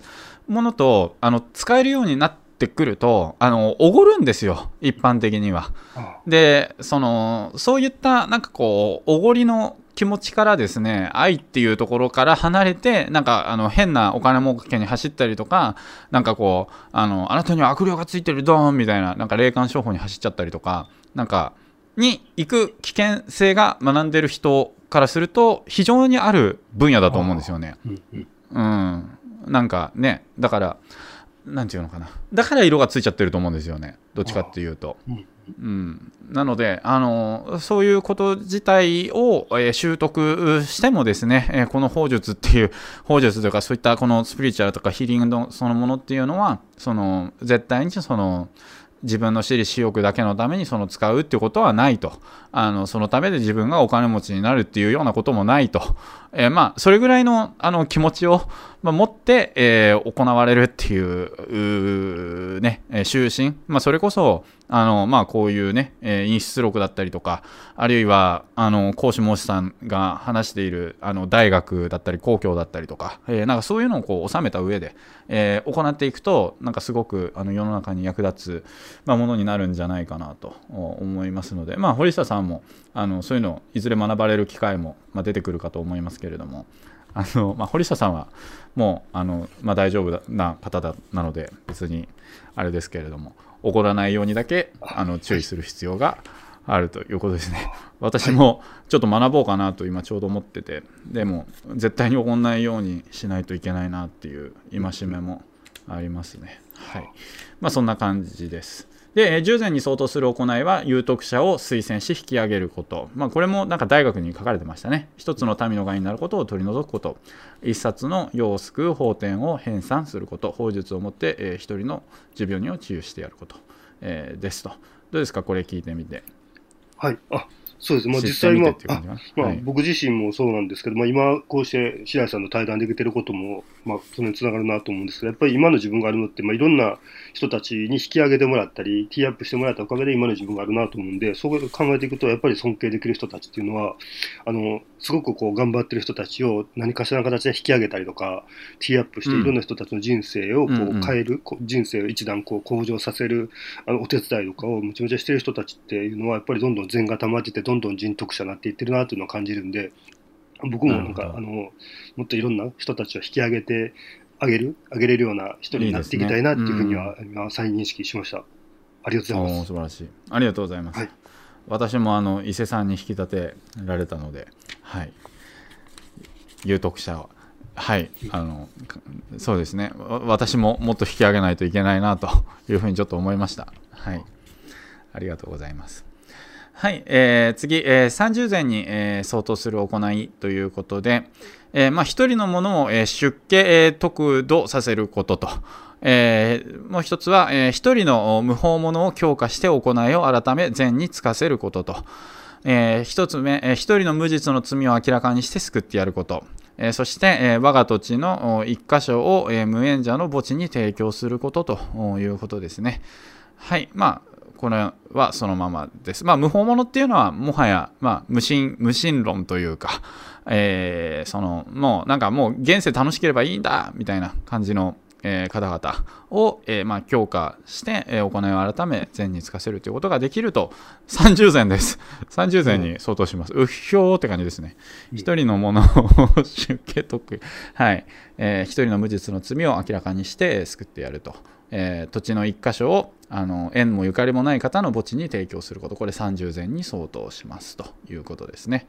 ものと、あの、使えるようになってくると、あの、おごるんですよ、一般的には。で、その、そういった、なんかこう、おごりの気持ちからですね、愛っていうところから離れて、なんかあの変なお金儲けに走ったりとか、なんかこう、あの、あなたには悪霊がついてるドーンみたいな、なんか霊感商法に走っちゃったりとか、なんか、に行く危険性が学んでる人からすると、非常にある分野だと思うんですよね。うん。なんかね、だから、なんていうのかな。だから色がついちゃってると思うんですよね。どっちかっていうと。うん、うんなのであの、そういうこと自体を、えー、習得してもですね、えー、この法術っていう、*laughs* 法術というか、そういったこのスピリチュアルとかヒーリングのそのものっていうのは、その絶対にその自分の私利私欲だけのためにその使うっていうことはないと。あのそのためで自分がお金持ちになるっていうようなこともないと。えー、まあ、それぐらいのあの気持ちを、まあ、持って、えー、行われるっていう、うね、終身。まあ、それこそ、あの、まあ、こういうね、えー、陰出録だったりとか、あるいは、あの、講師申しさんが話している、あの、大学だったり、公共だったりとか、えー、なんかそういうのをこう、収めた上で、えー、行っていくと、なんかすごく、あの、世の中に役立つ、まあ、ものになるんじゃないかなと思いますので、まあ、堀下さんも、あの、そういうのいずれ学ばれる機会も、まあ、出てくるかと思いますけれども、あの、まあ、堀下さんは、もう、あの、まあ、大丈夫な方だなので、別に、あれですけれども、起こらないようにだけあの注意する必要があるということですね。私もちょっと学ぼうかなと今ちょうど思ってて、でも絶対に起こらないようにしないといけないなっていう戒めもありますね。はい。まあそんな感じです。で、従前に相当する行いは、有徳者を推薦し引き上げること。まあ、これもなんか大学に書かれてましたね。一つの民の害になることを取り除くこと。一冊の世を救う法典を編纂すること。法術をもって、えー、一人の持病人を治癒してやること、えー、ですと。どうですか？これ聞いてみて。はい。あ、そうです。まあ、実際も、あまあ、僕自身もそうなんですけど、まあ、今、こうして白井さんの対談できてることも、まあ、それにつながるなと思うんですけど、やっぱり今の自分があるのって、まあ、いろんな人たちに引き上げてもらったり、ティーアップしてもらったおかげで今の自分があるなと思うんで、そう考えていくと、やっぱり尊敬できる人たちっていうのは、あの、すごくこう頑張ってる人たちを何かしらの形で引き上げたりとか、ティーアップしていろんな人たちの人生をこう変える、うん、人生を一段こう向上させるあのお手伝いとかをむちゃむちゃしてる人たちっていうのは、やっぱりどんどん善が溜まってて、どんどん人徳者になっていってるなというのを感じるんで、僕もなんか、あの、もっといろんな人たちを引き上げて、上げる、上げれるような人になっていきたいなっていうふうには、今、再認識しました。ありがとうございます。素晴らしい。ありがとうございます。はい、私もあの伊勢さんに引き立てられたので、はい。有徳者は、はい、あの、そうですね。私ももっと引き上げないといけないなというふうにちょっと思いました。はい。ありがとうございます。はい、えー、次、えー、30前に、えー、相当する行いということで、えー、まあ、一人のものを、えー、出家、えー、得度させることと、え、もう一つは、えー、一人の無法者を強化して行いを改め善につかせることと、えー、一つ目、えー、一人の無実の罪を明らかにして救ってやること、えー、そして、え、我が土地の一箇所を、え、無縁者の墓地に提供することということですね。はい。まあ、これはそのままです。まあ、無法者っていうのは、もはや、まあ、無心、無心論というか、えー、その、もう、なんかもう、現世楽しければいいんだみたいな感じの、えー、方々を、えー、まあ、強化して、えー、行いを改め善につかせるということができると30善です。30善に相当します。うっひょーって感じですね。一、うん、人のものを出家得意。はい。えー、一人の無実の罪を明らかにして救ってやると。えー、土地の一箇所をあの縁もゆかりもない方の墓地に提供することこれ30善に相当しますということですね。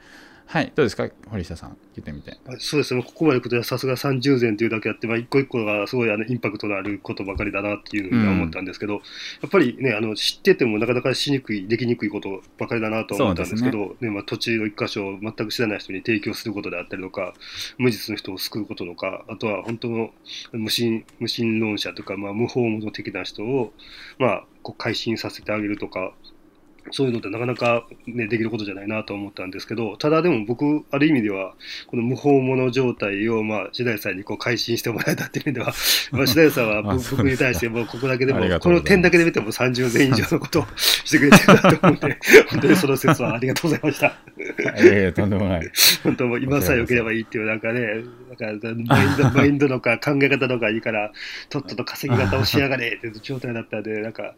はい、どうですか、堀下さん、聞いてみて。そうですね、ここまでいくと、さすが30前というだけあって、まあ、一個一個がすごいあのインパクトのあることばかりだなっていうふうに思ったんですけど、うん、やっぱりね、あの知っててもなかなかしにくい、できにくいことばかりだなと思ったんですけど、ね、ねまあ、土地の一箇所を全く知らない人に提供することであったりとか、無実の人を救うこととか、あとは本当の無神無神論者とか、まあ、無法者的な人を、まあ、こう改心させてあげるとか、そういうのってなかなか、ね、できることじゃないなと思ったんですけど、ただでも僕、ある意味では、この無法者状態を、まあ、白石さんにこう改心してもらえたっていう意味では、*laughs* まあ、白石さんは僕に対してもうここだけでも、この点だけで見ても30年以上のことをしてくれてるなと思って、*laughs* 本当にその説はありがとうございました。いやいや、とんでもない。本当も今さえ良ければいいっていう、なんかね、なんかマインドマインドのか考え方のかいいから、とっとと稼ぎ方をしやがれっていう状態だったんで、なんか、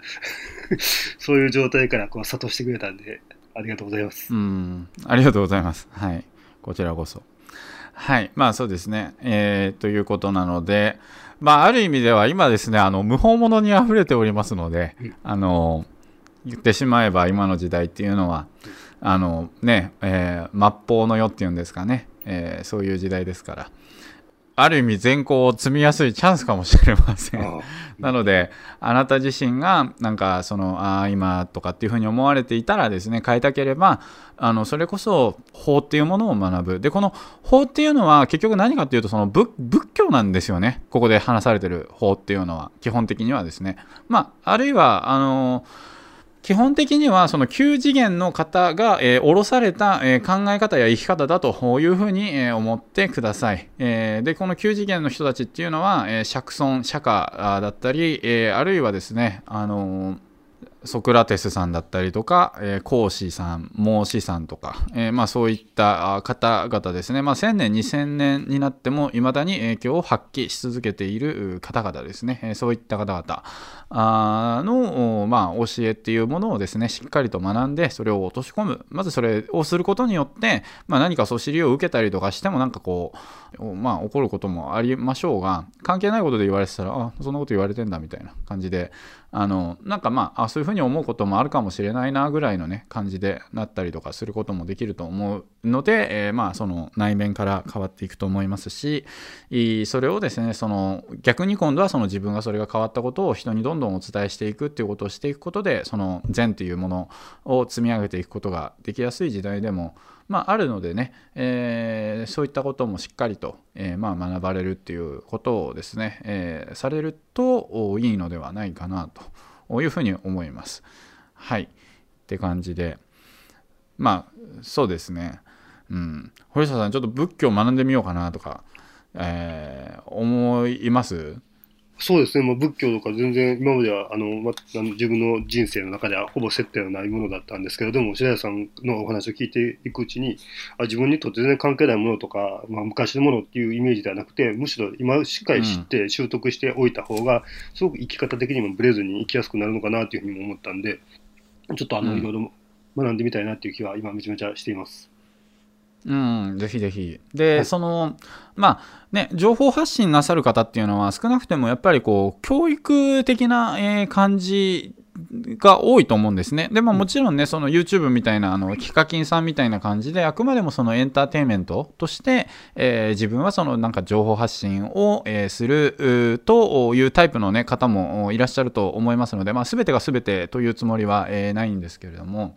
*laughs* そういう状態からこう諭してくれたんで、ありがとうございます。うん、ありがとうございます。はい。こちらこそ。はい。まあそうですね。えー、ということなので、まあある意味では今ですね、あの、無法者に溢れておりますので、うん、あの、言ってしまえば今の時代っていうのは、あのね、えー、末法の世っていうんですかね、えー、そういう時代ですから、ある意味善行を積みやすいチャンスかもしれません。なので、あなた自身が、なんか、その、ああ、今とかっていうふうに思われていたらですね、変えたければ、あの、それこそ法っていうものを学ぶ。で、この法っていうのは結局何かっていうと、その仏教なんですよね。ここで話されてる法っていうのは、基本的にはですね。まあ、あるいは、あのー基本的にはその9次元の方が、えー、降ろされた、えー、考え方や生き方だというふうに、えー、思ってください。えー、で、この9次元の人たちっていうのは、えー、釈尊、釈迦だったり、えー、あるいはですね、あのーソクラテスさんだったりとか、えー、コーシーさん、モーシーさんとか、えー、まあ、そういった方々ですね、まあ、1000年、2000年になっても未だに影響を発揮し続けている方々ですね、えー、そういった方々。の、まあ、教えっていうものをですね、しっかりと学んで、それを落とし込む。まずそれをすることによって、まあ、何かそしりを受けたりとかしても、なんかこう、まあ、起こることもありましょうが、関係ないことで言われてたら、あ、そんなこと言われてんだみたいな感じで、あのなんかまああそういうふうに思うこともあるかもしれないなぐらいのね感じでなったりとかすることもできると思うので、えー、まあその内面から変わっていくと思いますしそれをですねその逆に今度はその自分がそれが変わったことを人にどんどんお伝えしていくっていうことをしていくことでその善というものを積み上げていくことができやすい時代でもまあ、あるのでね、えー、そういったこともしっかりと、えー、まあ、学ばれるっていうことをですね、えー、されるといいのではないかなというふうに思います。はい。って感じで、まあ、そうですね。うん。堀下さん、ちょっと仏教を学んでみようかなとか、えー、思います？そうですね、まあ、仏教とか全然今まではあの、ま、自分の人生の中ではほぼ接点はないものだったんですけど、でも白谷さんのお話を聞いていくうちに、あ自分にとって全然関係ないものとか、まあ、昔のものっていうイメージではなくて、むしろ今しっかり知って習得しておいた方が、すごく生き方的にもブレずに生きやすくなるのかなというふうにも思ったんで、ちょっとあの、いろいろ学んでみたいなっていう気は今めちゃめちゃしています。うん、ぜひぜひ。で、はいその、まあね、情報発信なさる方っていうのは少なくてもやっぱりこう、教育的な、えー感じが多いと思うんですね。でももちろんね、その YouTube みたいな、あの、ヒカキンさんみたいな感じで、あくまでもそのエンターテインメントとして、えー自分はそのなんか情報発信を、えーするというタイプのね、方もいらっしゃると思いますので、まあ、全てが全てというつもりは、えーないんですけれども、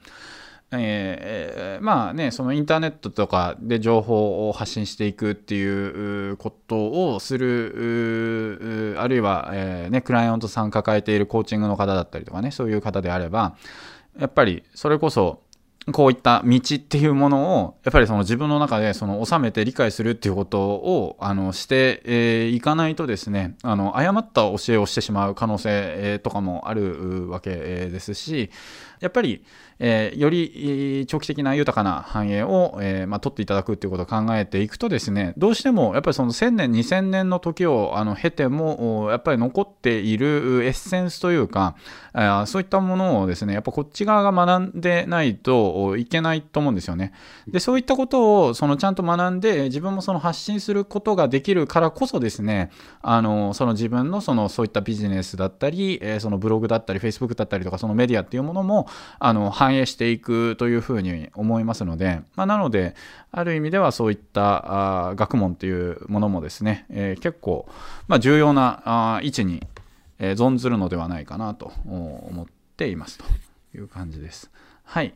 えーまあね、そのインターネットとかで情報を発信していくっていうことをする、あるいは、えーね、クライアントさん抱えているコーチングの方だったりとかね、そういう方であれば、やっぱりそれこそ、こういった道っていうものをやっぱりその自分の中でその収めて理解するっていうことをあのしてえーいかないとですねあの誤った教えをしてしまう可能性とかもあるわけですしやっぱり、えーより長期的な豊かな繁栄を、えーまあ、取っていただくっていうことを考えていくとですねどうしてもやっぱりその1000年2000年の時をあの経てもやっぱり残っているエッセンスというかあそういったものをですねやっぱこっち側が学んでないといけないと思うんですよね。でそういったことをそのちゃんと学んで自分もその発信することができるからこそですねあのその自分のそのそういったビジネスだったり、えーそのブログだったり Facebook だったりとかそのメディアっていうものもあの反反映していくというふうに思いますので、まあ、なのである意味ではそういったあ学問というものもですね、えー結構、まあ、重要なあ位置に、え存ずるのではないかなと思っていますという感じです。はい。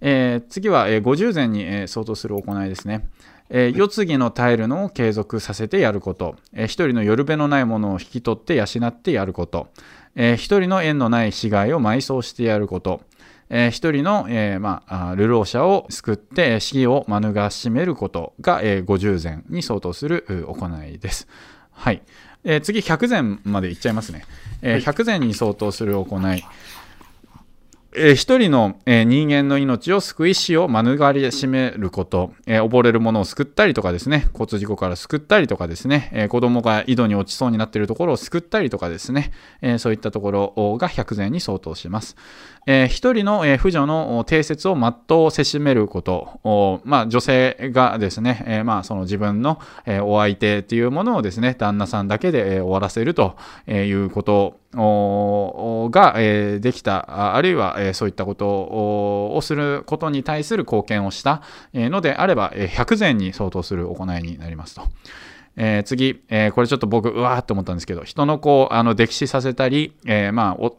えー次は、えー50前に、え相当する行いですね。えー世継ぎの耐えるのを継続させてやること、えー一人のよるべのないものを引き取って養ってやること、えー一人の縁のない死骸を埋葬してやること、えー一人の、えーまあ、流浪者を救ってえー死を免れることが、えー50前に相当するう行いです。はい。えー次、100前までいっちゃいますね。えー100前に相当する行い。一人の、人間の命を救い死を免れしめること、溺れる者を救ったりとかですね、交通事故から救ったりとかですね、子供が井戸に落ちそうになっているところを救ったりとかですね、そういったところが100前に相当します。一人の、婦女の定説を全うせしめること、まあ、女性がですね、まあ、その自分の、お相手っていうものをですね、旦那さんだけで、終わらせるということ。が、えできた、あるいは、えそういったことをすることに対する貢献をした、のであれば、えー100前に相当する行いになりますと。えー次、えーこれちょっと僕、うわーって思ったんですけど、人の子をあの溺死させたり、えーまあ、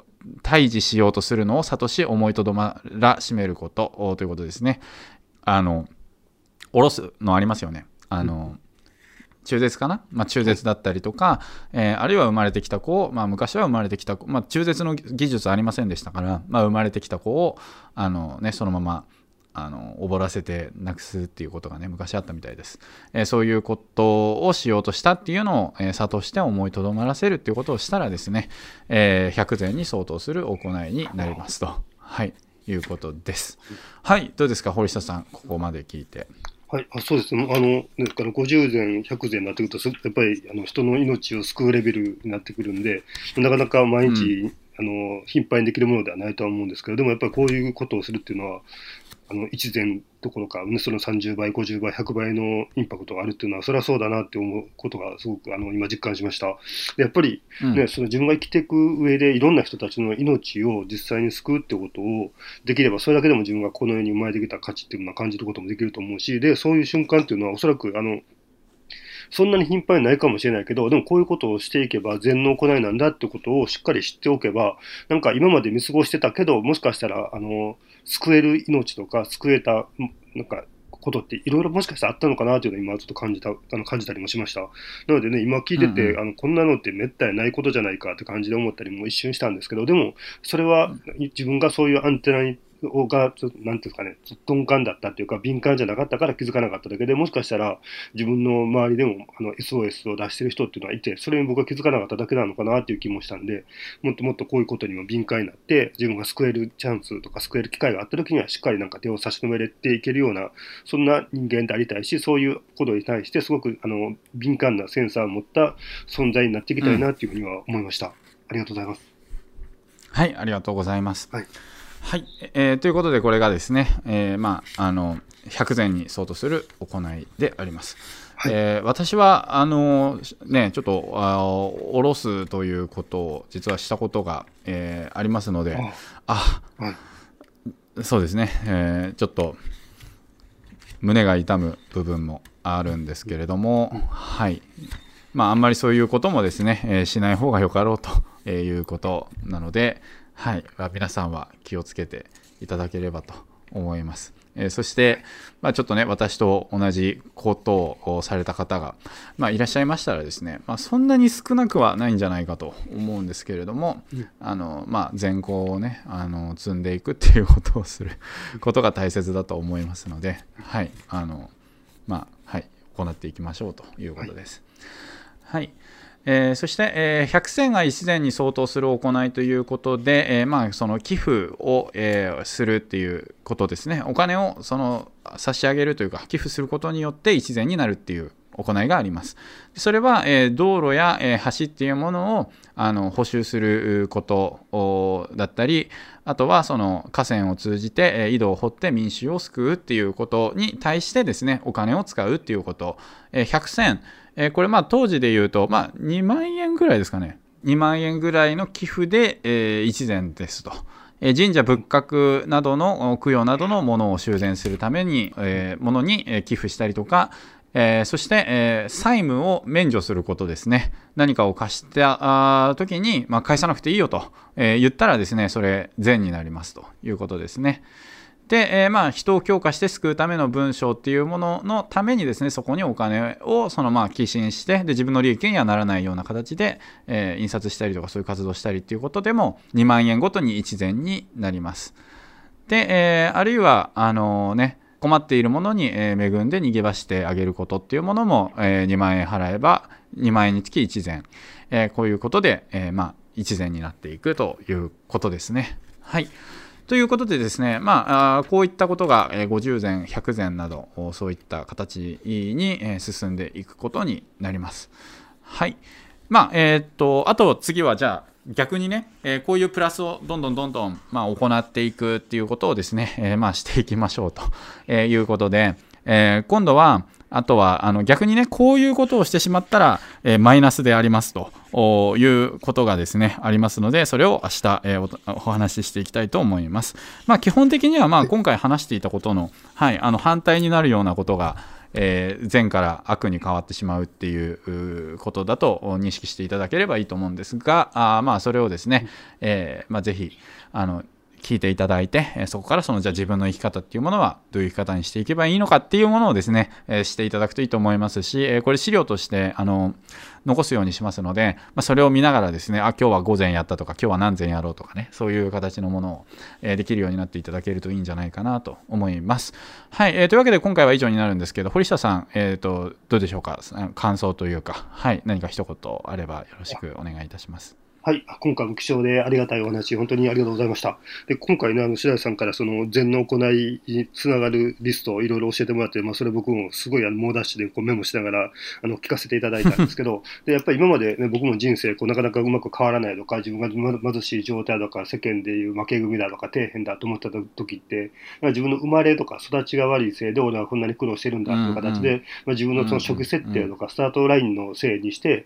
退治しようとするのを諭し思いとどまらしめることということですね。あの、おろすのありますよね。あの、中絶かな、まあ、中絶だったりとか、えーあるいは生まれてきた子を、まあ、昔は生まれてきた子、まあ、中絶の技術ありませんでしたから、まあ、生まれてきた子をあの、ね、そのままあの溺らせてなくすっていうことがね昔あったみたいです、えーそういうことをしようとしたっていうのを、えー諭して思いとどまらせるっていうことをしたらですね、えー100前に相当する行いになりますと。はい。いうことです。はい。どうですか堀下さん。ここまで聞いてはい、あそうです。ね、あのですから50前、100前になってくると、すやっぱりあの人の命を救うレベルになってくるんで、なかなか毎日、あの頻繁にできるものではないとは思うんですけど、でもやっぱりこういうことをするっていうのは、あの1前どころか、ねその30倍、50倍、100倍のインパクトがあるっていうのは、それはそうだなって思うことがすごくあの今、実感しました。でやっぱりうんね、その自分が生きていく上でいろんな人たちの命を実際に救うってことをできればそれだけでも自分がこの世に生まれてきた価値っていうのは感じることもできると思うしでそういう瞬間っていうのはおそらくあのそんなに頻繁にないかもしれないけどでもこういうことをしていけば善の行いなんだってことをしっかり知っておけばなんか今まで見過ごしてたけどもしかしたらあの救える命とか救えたなんかことっていろいろもしかしたらあったのかなというのを今ちょっと感じたあの感じたりもしました。なのでね、今聞いてて、うんうんあのこんなのってめったにないことじゃないかって感じで思ったりも一瞬したんですけど、でもそれは自分がそういうアンテナにをが、ちょっとなんていうんですかね、鈍感だったっていうか、敏感じゃなかったから気づかなかっただけで、もしかしたら自分の周りでもあの SOS を出してる人っていうのはいて、それに僕は気づかなかっただけなのかなっていう気もしたんで、もっともっとこういうことにも敏感になって、自分が救えるチャンスとか救える機会があった時にはしっかりなんか手を差し伸べれていけるような、そんな人間でありたいし、そういうことに対してすごくあの敏感なセンサーを持った存在になっていきたいなっていうふうには思いました。ありがとうございます。はい、ありがとうございます。はい。はい、えーということで、これがですね、えーまあ、あの、100善に相当する行いであります。はい。えー私はあのねちょっとあおろすということを実はしたことが、えーありますのであはい。そうですね、えーちょっと胸が痛む部分もあるんですけれども、はい。まあ、あんまりそういうこともですね、えーしない方がよかろうということなので、はい、まあ皆さんは気をつけていただければと思います。えーそして、まあ、ちょっとね私と同じことをされた方が、まあ、いらっしゃいましたらですね、まあ、そんなに少なくはないんじゃないかと思うんですけれども、あのまあ、善行をねあの積んでいくっていうことをすることが大切だと思いますので、はい。あのまあはい、行っていきましょうということです。はいえーそして、えー100銭が1膳に相当する行いということで、えーまあ、その寄付を、えするっていうことですね。お金をその差し上げるというか寄付することによって1膳になるっていう行いがあります。それは、え道路や、え橋っていうものをあの補修することだったりあとはその河川を通じて、え井戸を掘って民衆を救うっていうことに対してですねお金を使うっていうこと、えー100銭えーこれまあ当時で言うと、まあ、2万円ぐらいですかね2万円ぐらいの寄付で、えー一膳ですと。えー神社仏閣などの供養などのものを修繕するために、えーものに寄付したりとか、えーそして、えー債務を免除することですね何かを貸したあー時に、まあ、返さなくていいよと、えー言ったらですねそれ善になりますということですね。で、えーまあ、人を強化して救うための文章っていうもののためにですねそこにお金をそのまあ寄進してで自分の利益にはならないような形で、えー印刷したりとかそういう活動したりっていうことでも2万円ごとに1膳になります。で、えーあるいはあのね困っているものに、恵んで逃げ出してあげることっていうものも、2万円払えば2万円につき1膳、こういうことで、えーまあ、1膳になっていくということですね。はいということでですね、まあ、こういったことがえ50膳、100膳など、そういった形にえ進んでいくことになります。はい。まあ、えーっと、あと次はじゃあ、逆にね、えーこういうプラスをどんどんどんどん、まあ、行っていくっていうことをですね、えーまあ、していきましょうとえーいうことで、えー今度は、あとはあの逆にね、こういうことをしてしまったら、えーマイナスでありますということがですね、ありますので、それを明日、えーお話ししていきたいと思います。まあ、基本的には、まあ、今回話していたことの,、はい、あの反対になるようなことが、えー善から悪に変わってしまうっていうことだと認識していただければいいと思うんですが、あまあそれをですね、えーまあ、ぜひあの聞いていただいて、えそこからそのじゃあ自分の生き方っていうものはどういう生き方にしていけばいいのかっていうものをですね、えしていただくといいと思いますし、えこれ資料としてあの残すようにしますので、まあ、それを見ながらですね、あ、今日は午前やったとか、今日は何前やろうとかね、そういう形のものを、えできるようになっていただけるといいんじゃないかなと思います。はい、えーというわけで今回は以上になるんですけど、堀下さん、えーと、どうでしょうか、感想というか、はい、何か一言あればよろしくお願いいたします。はい、今回も貴重でありがたいお話、本当にありがとうございました。で、今回ね、あの、白石さんからその禅の行いにつながるリストをいろいろ教えてもらって、まあ、それ僕もすごいあの猛ダッシュでこうメモしながら、あの、聞かせていただいたんですけど、*laughs* で、やっぱり今までね、僕も人生、こう、なかなかうまく変わらないとか、自分がま貧しい状態とか、世間でいう負け組だとか、底辺だと思った時って、まあ自分の生まれとか育ちが悪いせいで、俺はこんなに苦労してるんだという形で、うんうんまあ、自分のその初期設定とか、スタートラインのせいにして、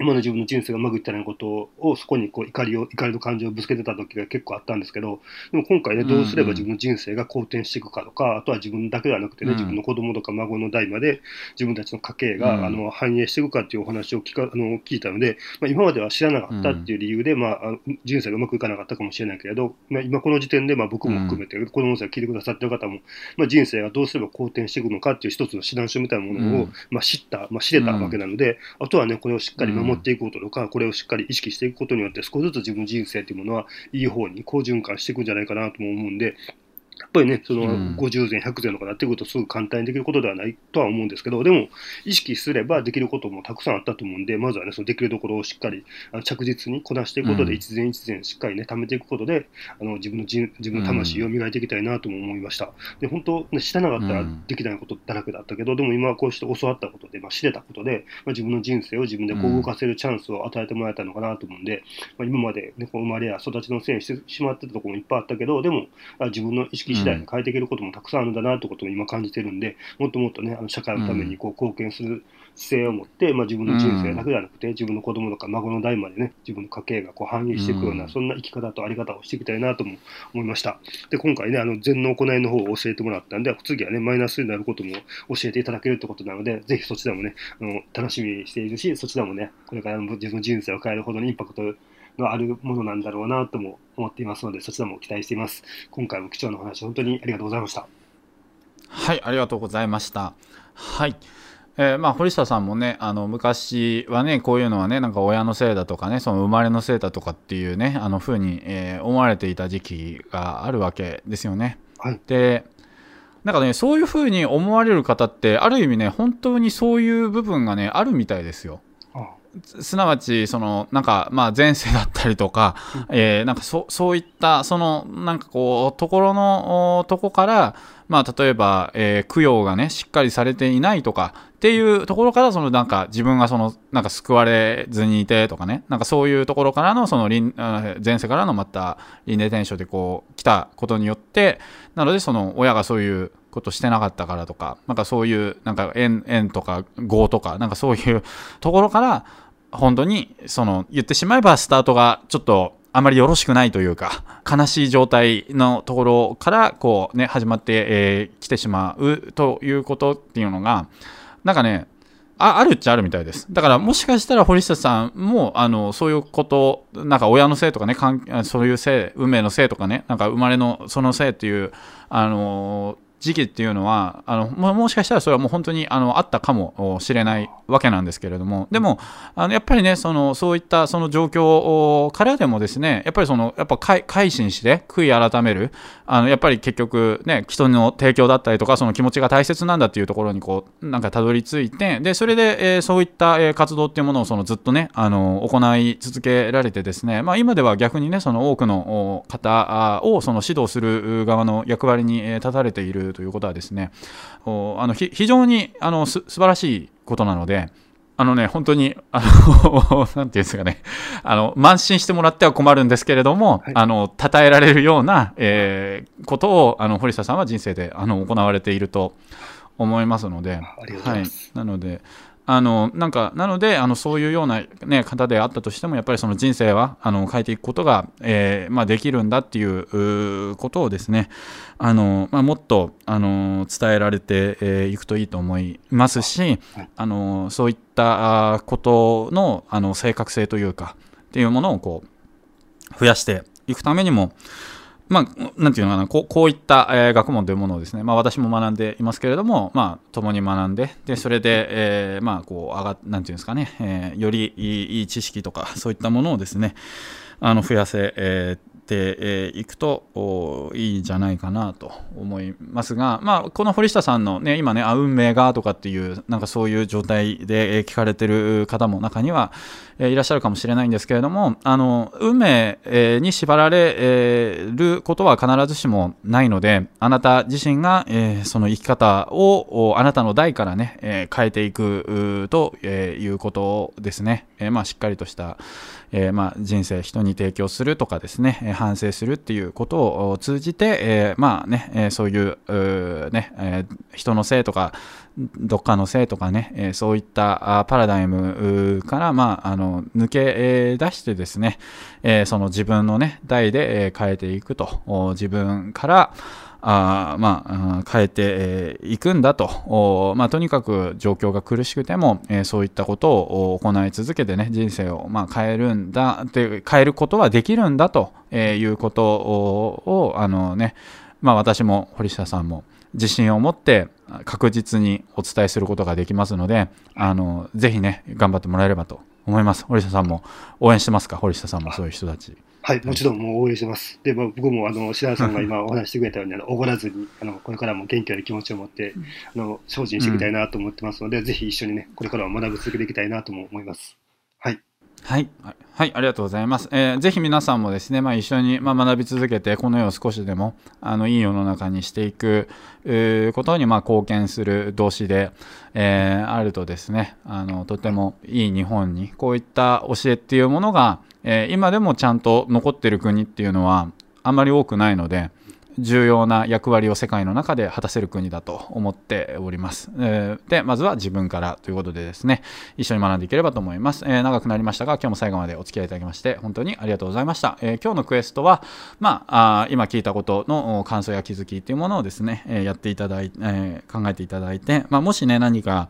今の自分の人生がうまくいったようなことを、そこにこう怒りを、怒りの感情をぶつけてた時が結構あったんですけど、でも今回ね、どうすれば自分の人生が好転していくかとか、あとは自分だけではなくてね、うん。自分の子供とか孫の代まで自分たちの家計が、うん。あの反映していくかっていうお話を聞かあの聞いたので、まあ、今までは知らなかったっていう理由で、まあ、人生がうまくいかなかったかもしれないけれど、まあ、今この時点で、まあ、僕も含めて、子供さん聞いてくださってる方も、まあ、人生がどうすれば好転していくのかっていう一つの指南書みたいなものを、うん。まあ、知った、まあ、知れたわけなので、あとはね、これをしっかり守持っていくこととか、これをしっかり意識していくことによって、少しずつ自分の人生というものはいい方に好循環していくんじゃないかなとも思うんで、ぱりね、そのうん。50前、100前とかなってくると、すぐ簡単にできることではないとは思うんですけど、でも、意識すればできることもたくさんあったと思うんで、まずはね、そのできるところをしっかり着実にこなしていくことで、うん。一前一前しっかりね、貯めていくことで、あの自分の人自分の魂を磨いていきたいなとも思いました。で、本当、ね、知らなかったらうん。できないことだらけだったけど、でも今はこうして教わったことで、まあ、知れたことで、まあ、自分の人生を自分でこう動かせるチャンスを与えてもらえたのかなと思うんで、まあ、今まで、ね、こう生まれや育ちのせいにしてしまってたところもいっぱいあったけど、でも、あ自分の意識次第に変えていけることもたくさんあるんだなということを今感じてるんで、もっともっとね、あの社会のためにこう貢献する姿勢を持って、まあ、自分の人生だけではなくて、自分の子供とか孫の代までね、自分の家計がこう反映していくような、うん。そんな生き方とあり方をしていきたいなとも思いました。で、今回ね、あの、禅の行いの方を教えてもらったんで、次はね、マイナスになることも教えていただけるってことなので、ぜひそちらもね、あの、楽しみにしているし、そちらもね、これからの自分の人生を変えるほどのインパクトのあるものなんだろうなとも思っていますので、そちらも期待しています。今回も貴重なお話、本当にありがとうございました。はい、ありがとうございました。はい。えーまあ、堀下さんもねあの昔はねこういうのはねなんか親のせいだとかねその生まれのせいだとかっていうねあの風に、えー思われていた時期があるわけですよね。はい。でなんかねそういう風に思われる方ってある意味ね本当にそういう部分がねあるみたいですよ。あすすなわちそのなんかまあ前世だったりとか、えーなんかそそういったそのなんかこうところのおとこからまあ例えば、えー供養がねしっかりされていないとかっていうところからそのなんか自分がそのなんか救われずにいてとかねなんかそういうところからのその前世からのまた輪廻転生でこう来たことによってなのでその親がそういうことしてなかったからとかなんかそういうなんか縁縁とか業とかなんかそういうところから本当にその言ってしまえばスタートがちょっとあまりよろしくないというか悲しい状態のところからこうね始まって、えー来てしまうということっていうのがなんかねああるっちゃあるみたいです。だからもしかしたら堀下さんもあのそういうことなんか親のせいとかねかんそういうせい運命のせいとかねなんか生まれのそのせいっていうあの時期っていうのはあのももしかしたらそれはもう本当にあのあったかもしれないわけなんですけれどもでもあのやっぱりねそのそういったその状況からでもですねやっぱりそのやっぱ改改心して悔い改めるあのやっぱり結局ね人の提供だったりとかその気持ちが大切なんだっていうところにこうなんかたどり着いてでそれで、えーそういった、え活動っていうものをそのずっとねあの行い続けられてですねまあ今では逆にねその多くの方をその指導する側の役割に、立たれているということはですねおあのひ非常にあのす素晴らしいことなのであのね、本当に、あの、*laughs* なんていうんですかね、あの、慢心してもらっては困るんですけれども、はいあの、称えられるような、えーことを、あの、堀下さんは人生で、あの、行われていると思いますので、ありがとうござはい。なので、あの、なんか、なので、あの、そういうような、ね、方であったとしても、やっぱりその人生は、あの、変えていくことが、えーまあ、できるんだっていうことをですね、あの、まあ、もっと、あの、伝えられてえーくといいと思いますし、あの、そういったことの、あの、正確性というか、っていうものを、こう、増やしていくためにも、まあ、なんていうのかな、こうこういった、えー学問というものをですね、まあ、私も学んでいますけれども、まあ、共に学んで、でそれで、えーまあ、こう、上がなんていうんですかね、えーよりいいいい知識とか、そういったものをですね、あの増やせ、えーてえいくといいんじゃないかなと思いますが、まあ、この堀下さんのね今ねあ運命がとかっていうなんかそういう状態で聞かれてる方も中には、えいらっしゃるかもしれないんですけれどもあの運命、えに縛られえることは必ずしもないのであなた自身が、えその生き方をおあなたの代からね、え変えていくと、えいうことですね、えまあ、しっかりとした、えーまあ、人生人に提供するとかですね、反省するっていうことを通じて、えーまあね、えそういうね、え人のせいとかどっかのせいとかね、えそういったあパラダイムから、まあ、あの抜け出してですね、えその自分のね代で、え変えていくと自分からあまあ、変えていくんだと、まあ、とにかく状況が苦しくても、えそういったことを行い続けてね人生を、まあ、変えるんだで変えることはできるんだということををあの、ねまあ、私も堀下さんも自信を持って確実にお伝えすることができますのであのぜひね頑張ってもらえればと思います。堀下さんも応援してますか？堀下さんもそういう人たち。はい、もちろんもう応援してます。で、まあ、僕もあの白田さんが *laughs* 今お話してくれたように、あのおごらずにあの、これからも元気な気持ちを持って、あの精進していきたいなと思ってますので、ぜひ一緒にね、これからは学び続けていきたいなとも思います。はい、はい、はいはい、ありがとうございます。えーぜひ皆さんもですね、まあ、一緒に、まあ、学び続けて、この世を少しでもあのいい世の中にしていくことに、まあ、貢献する同士で、えーあるとですねあの、とてもいい日本に、こういった教えっていうものが、えー今でもちゃんと残ってる国っていうのはあまり多くないので、重要な役割を世界の中で果たせる国だと思っております。え、で、まずは自分からということでですね、一緒に学んでいければと思います。えー、長くなりましたが、今日も最後までお付き合いいただきまして、本当にありがとうございました。えー、今日のクエストは、まあ、あ今聞いたことの感想や気づきというものをですね、えやっていただいて、え考えていただいて、まあ、もしね、何か、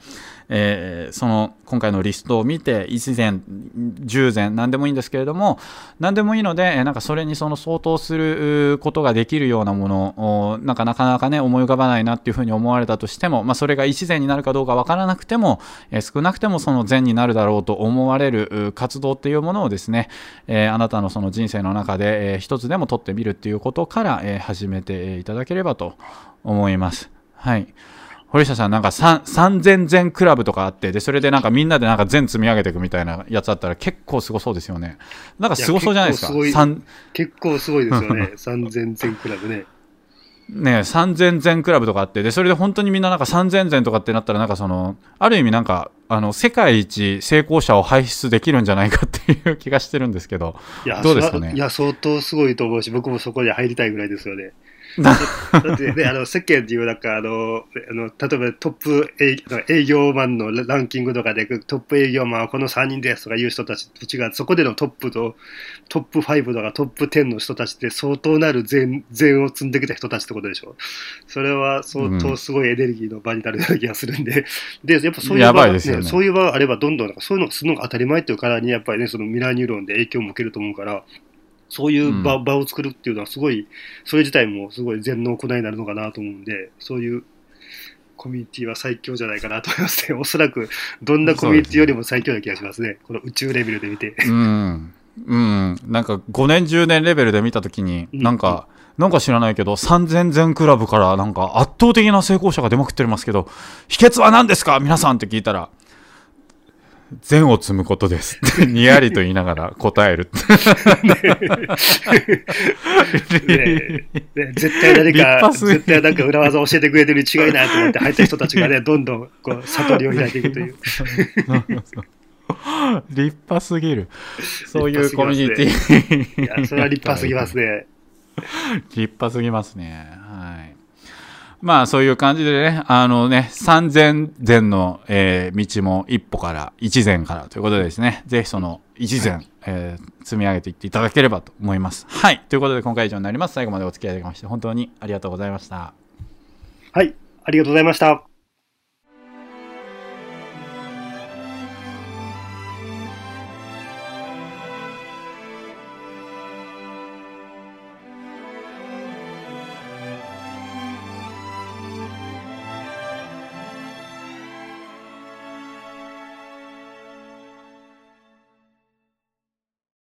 えその今回のリストを見て、1膳、10膳、何でもいいんですけれども、何でもいいので、なんかそれにその相当することができるようなものを、なんかなかなかね、思い浮かばないなっていうふうに思われたとしても、まあ、それが一善になるかどうかわからなくても、え少なくてもその善になるだろうと思われる活動っていうものをですね、えあなたのその人生の中で、え一つでも取ってみるっていうことから、え始めていただければと思います。はい。堀下さん、なんか3000全クラブとかあって、で、それでなんかみんなでなんか全積み上げていくみたいなやつあったら結構すごそうですよね。なんかすごそうじゃないですか。結構すごいですよね。3000全クラブね。ね、3000全クラブとかあって、で、それで本当にみんななんか3000全とかってなったら、なんかその、ある意味なんか、あの、世界一成功者を輩出できるんじゃないかっていう気がしてるんですけど、どうですかね？いや、相当すごいと思うし、僕もそこに入りたいぐらいですよね。だってね、あの、世間でいうなんかあの、あの、例えばトップ営業マンのランキングとかで、トップ営業マンはこの3人ですとかいう人たちと違う、そこでのトップと、トップ5とかトップ10の人たちって相当なる善、善を積んできた人たちってことでしょ。それは相当すごいエネルギーの場になるような気がするんで、で、やっぱそういう場、ね。ね、そういう場があればどんどんなんかそういうのするのが当たり前っていうからに、やっぱりね、そのミラーニューロンで影響も受けると思うから、そういう場うん、場を作るっていうのはすごい、それ自体もすごい禅の行いになるのかなと思うんで、そういうコミュニティは最強じゃないかなと思いますね。*laughs* おそらく、どんなコミュニティよりも最強な気がしますね。この宇宙レベルで見て。うん。うん。なんか5年、10年レベルで見たときに、なんか、うん、なんか知らないけど、3000全クラブからなんか圧倒的な成功者が出まくってますけど、秘訣は何ですか？皆さんって聞いたら、善を積むことです。*laughs* にやりと言いながら答える。ねね、絶対誰か、絶対なんか裏技教えてくれてるに違いないと思って入った人たちがね、*laughs* どんどんこう悟りを開いていくという。*laughs* 立派すぎる。そういうコミュニティ。いや、それは立派すぎますね。立派すぎますね。まあそういう感じでね、あのね、三千前の、えー、道も一歩から一前からということでですね、ぜひその一前、えー、積み上げていっていただければと思います。はい。ということで今回以上になります。最後までお付き合いいただきまして本当にありがとうございました。はい。ありがとうございました。